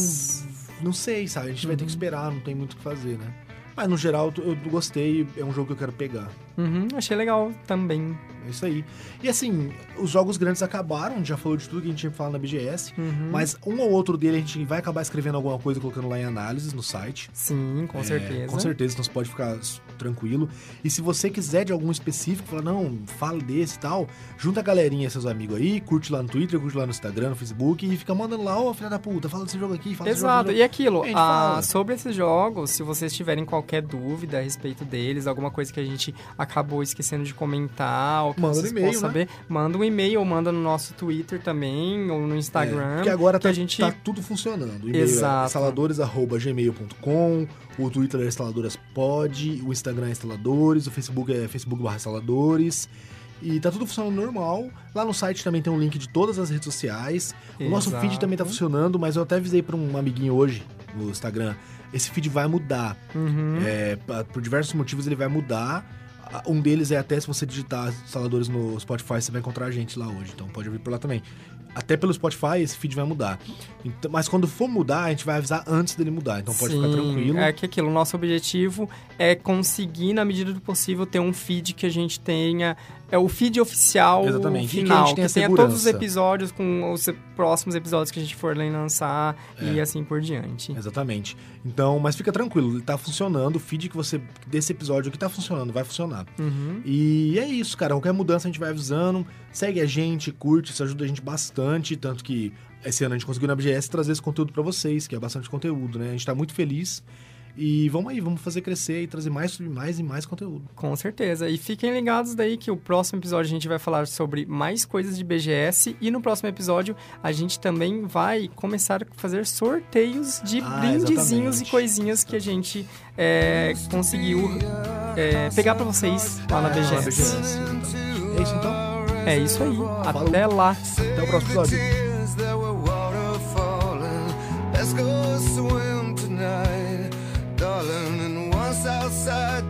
[SPEAKER 1] não sei, sabe? A gente vai ter que esperar, não tem muito o que fazer, né? Mas no geral, eu gostei, é um jogo que eu quero pegar.
[SPEAKER 2] Uhum, achei legal também.
[SPEAKER 1] É isso aí. E assim, os jogos grandes acabaram, a gente já falou de tudo que a gente tinha que falar na BGS,
[SPEAKER 2] Uhum.
[SPEAKER 1] mas um ou outro dele a gente vai acabar escrevendo alguma coisa e colocando lá em análises no site.
[SPEAKER 2] Sim, com
[SPEAKER 1] É,
[SPEAKER 2] certeza.
[SPEAKER 1] Com certeza, então você pode ficar tranquilo. E se você quiser de algum específico, fala, não, fala desse e tal, junta a galerinha, seus amigos aí, curte lá no Twitter, curte lá no Instagram, no Facebook e fica mandando lá, ô filha da puta, fala desse jogo aqui, fala desse jogo.
[SPEAKER 2] Exato, e aquilo,
[SPEAKER 1] A
[SPEAKER 2] ah, sobre esses jogos, se vocês tiverem qualquer dúvida a respeito deles, alguma coisa que a gente acabou esquecendo de comentar, ou que
[SPEAKER 1] Manda
[SPEAKER 2] vocês
[SPEAKER 1] e-mail,
[SPEAKER 2] possam
[SPEAKER 1] né?
[SPEAKER 2] saber, manda um e-mail ou manda no nosso Twitter também, ou no
[SPEAKER 1] É,
[SPEAKER 2] Instagram.
[SPEAKER 1] porque agora
[SPEAKER 2] que
[SPEAKER 1] tá,
[SPEAKER 2] a gente-
[SPEAKER 1] tá tudo funcionando. O e-mail
[SPEAKER 2] Exato.
[SPEAKER 1] é instaladores.gmail.com, o Twitter é instaladorespod, o Instagram é instaladores, o Facebook é facebook barra instaladores. E tá tudo funcionando normal. Lá no site também tem um link de todas as redes sociais. O nosso feed
[SPEAKER 2] Exato.
[SPEAKER 1] também tá funcionando, mas eu até avisei pra um amiguinho hoje no Instagram. Esse feed vai mudar.
[SPEAKER 2] Uhum.
[SPEAKER 1] É, por diversos motivos ele vai mudar. Um deles é até se você digitar instaladores no Spotify, você vai encontrar a gente lá hoje. Então pode abrir por lá também. Até pelo Spotify esse feed vai mudar. Então, mas quando for mudar, a gente vai avisar antes dele mudar. Então pode ficar
[SPEAKER 2] Sim,
[SPEAKER 1] tranquilo.
[SPEAKER 2] É que aquilo, o nosso objetivo é conseguir, na medida do possível, ter um feed que a gente tenha. É o feed oficial
[SPEAKER 1] Exatamente, e que a
[SPEAKER 2] final,
[SPEAKER 1] gente tenha
[SPEAKER 2] todos os episódios com os próximos episódios que a gente for lançar e
[SPEAKER 1] É.
[SPEAKER 2] assim por diante.
[SPEAKER 1] Exatamente. Então, mas fica tranquilo, ele tá funcionando. O feed que você desse episódio que tá funcionando, vai funcionar.
[SPEAKER 2] Uhum.
[SPEAKER 1] E é isso, cara. Qualquer mudança a gente vai avisando. Segue a gente, curte, isso ajuda a gente bastante. Tanto que esse ano a gente conseguiu na BGS trazer esse conteúdo pra vocês, que é bastante conteúdo, né? A gente tá muito feliz. E vamos aí, vamos fazer crescer e trazer mais, mais e mais conteúdo.
[SPEAKER 2] Com certeza. E fiquem ligados daí que o próximo episódio a gente vai falar sobre mais coisas de BGS e no próximo episódio a gente também vai começar a fazer sorteios de
[SPEAKER 1] Ah,
[SPEAKER 2] brindezinhos
[SPEAKER 1] exatamente.
[SPEAKER 2] e coisinhas que a gente é, conseguiu é, pegar pra vocês lá na
[SPEAKER 1] Na
[SPEAKER 2] BGS.
[SPEAKER 1] É isso então.
[SPEAKER 2] É isso aí. Até lá.
[SPEAKER 1] Até o próximo episódio.
[SPEAKER 3] closer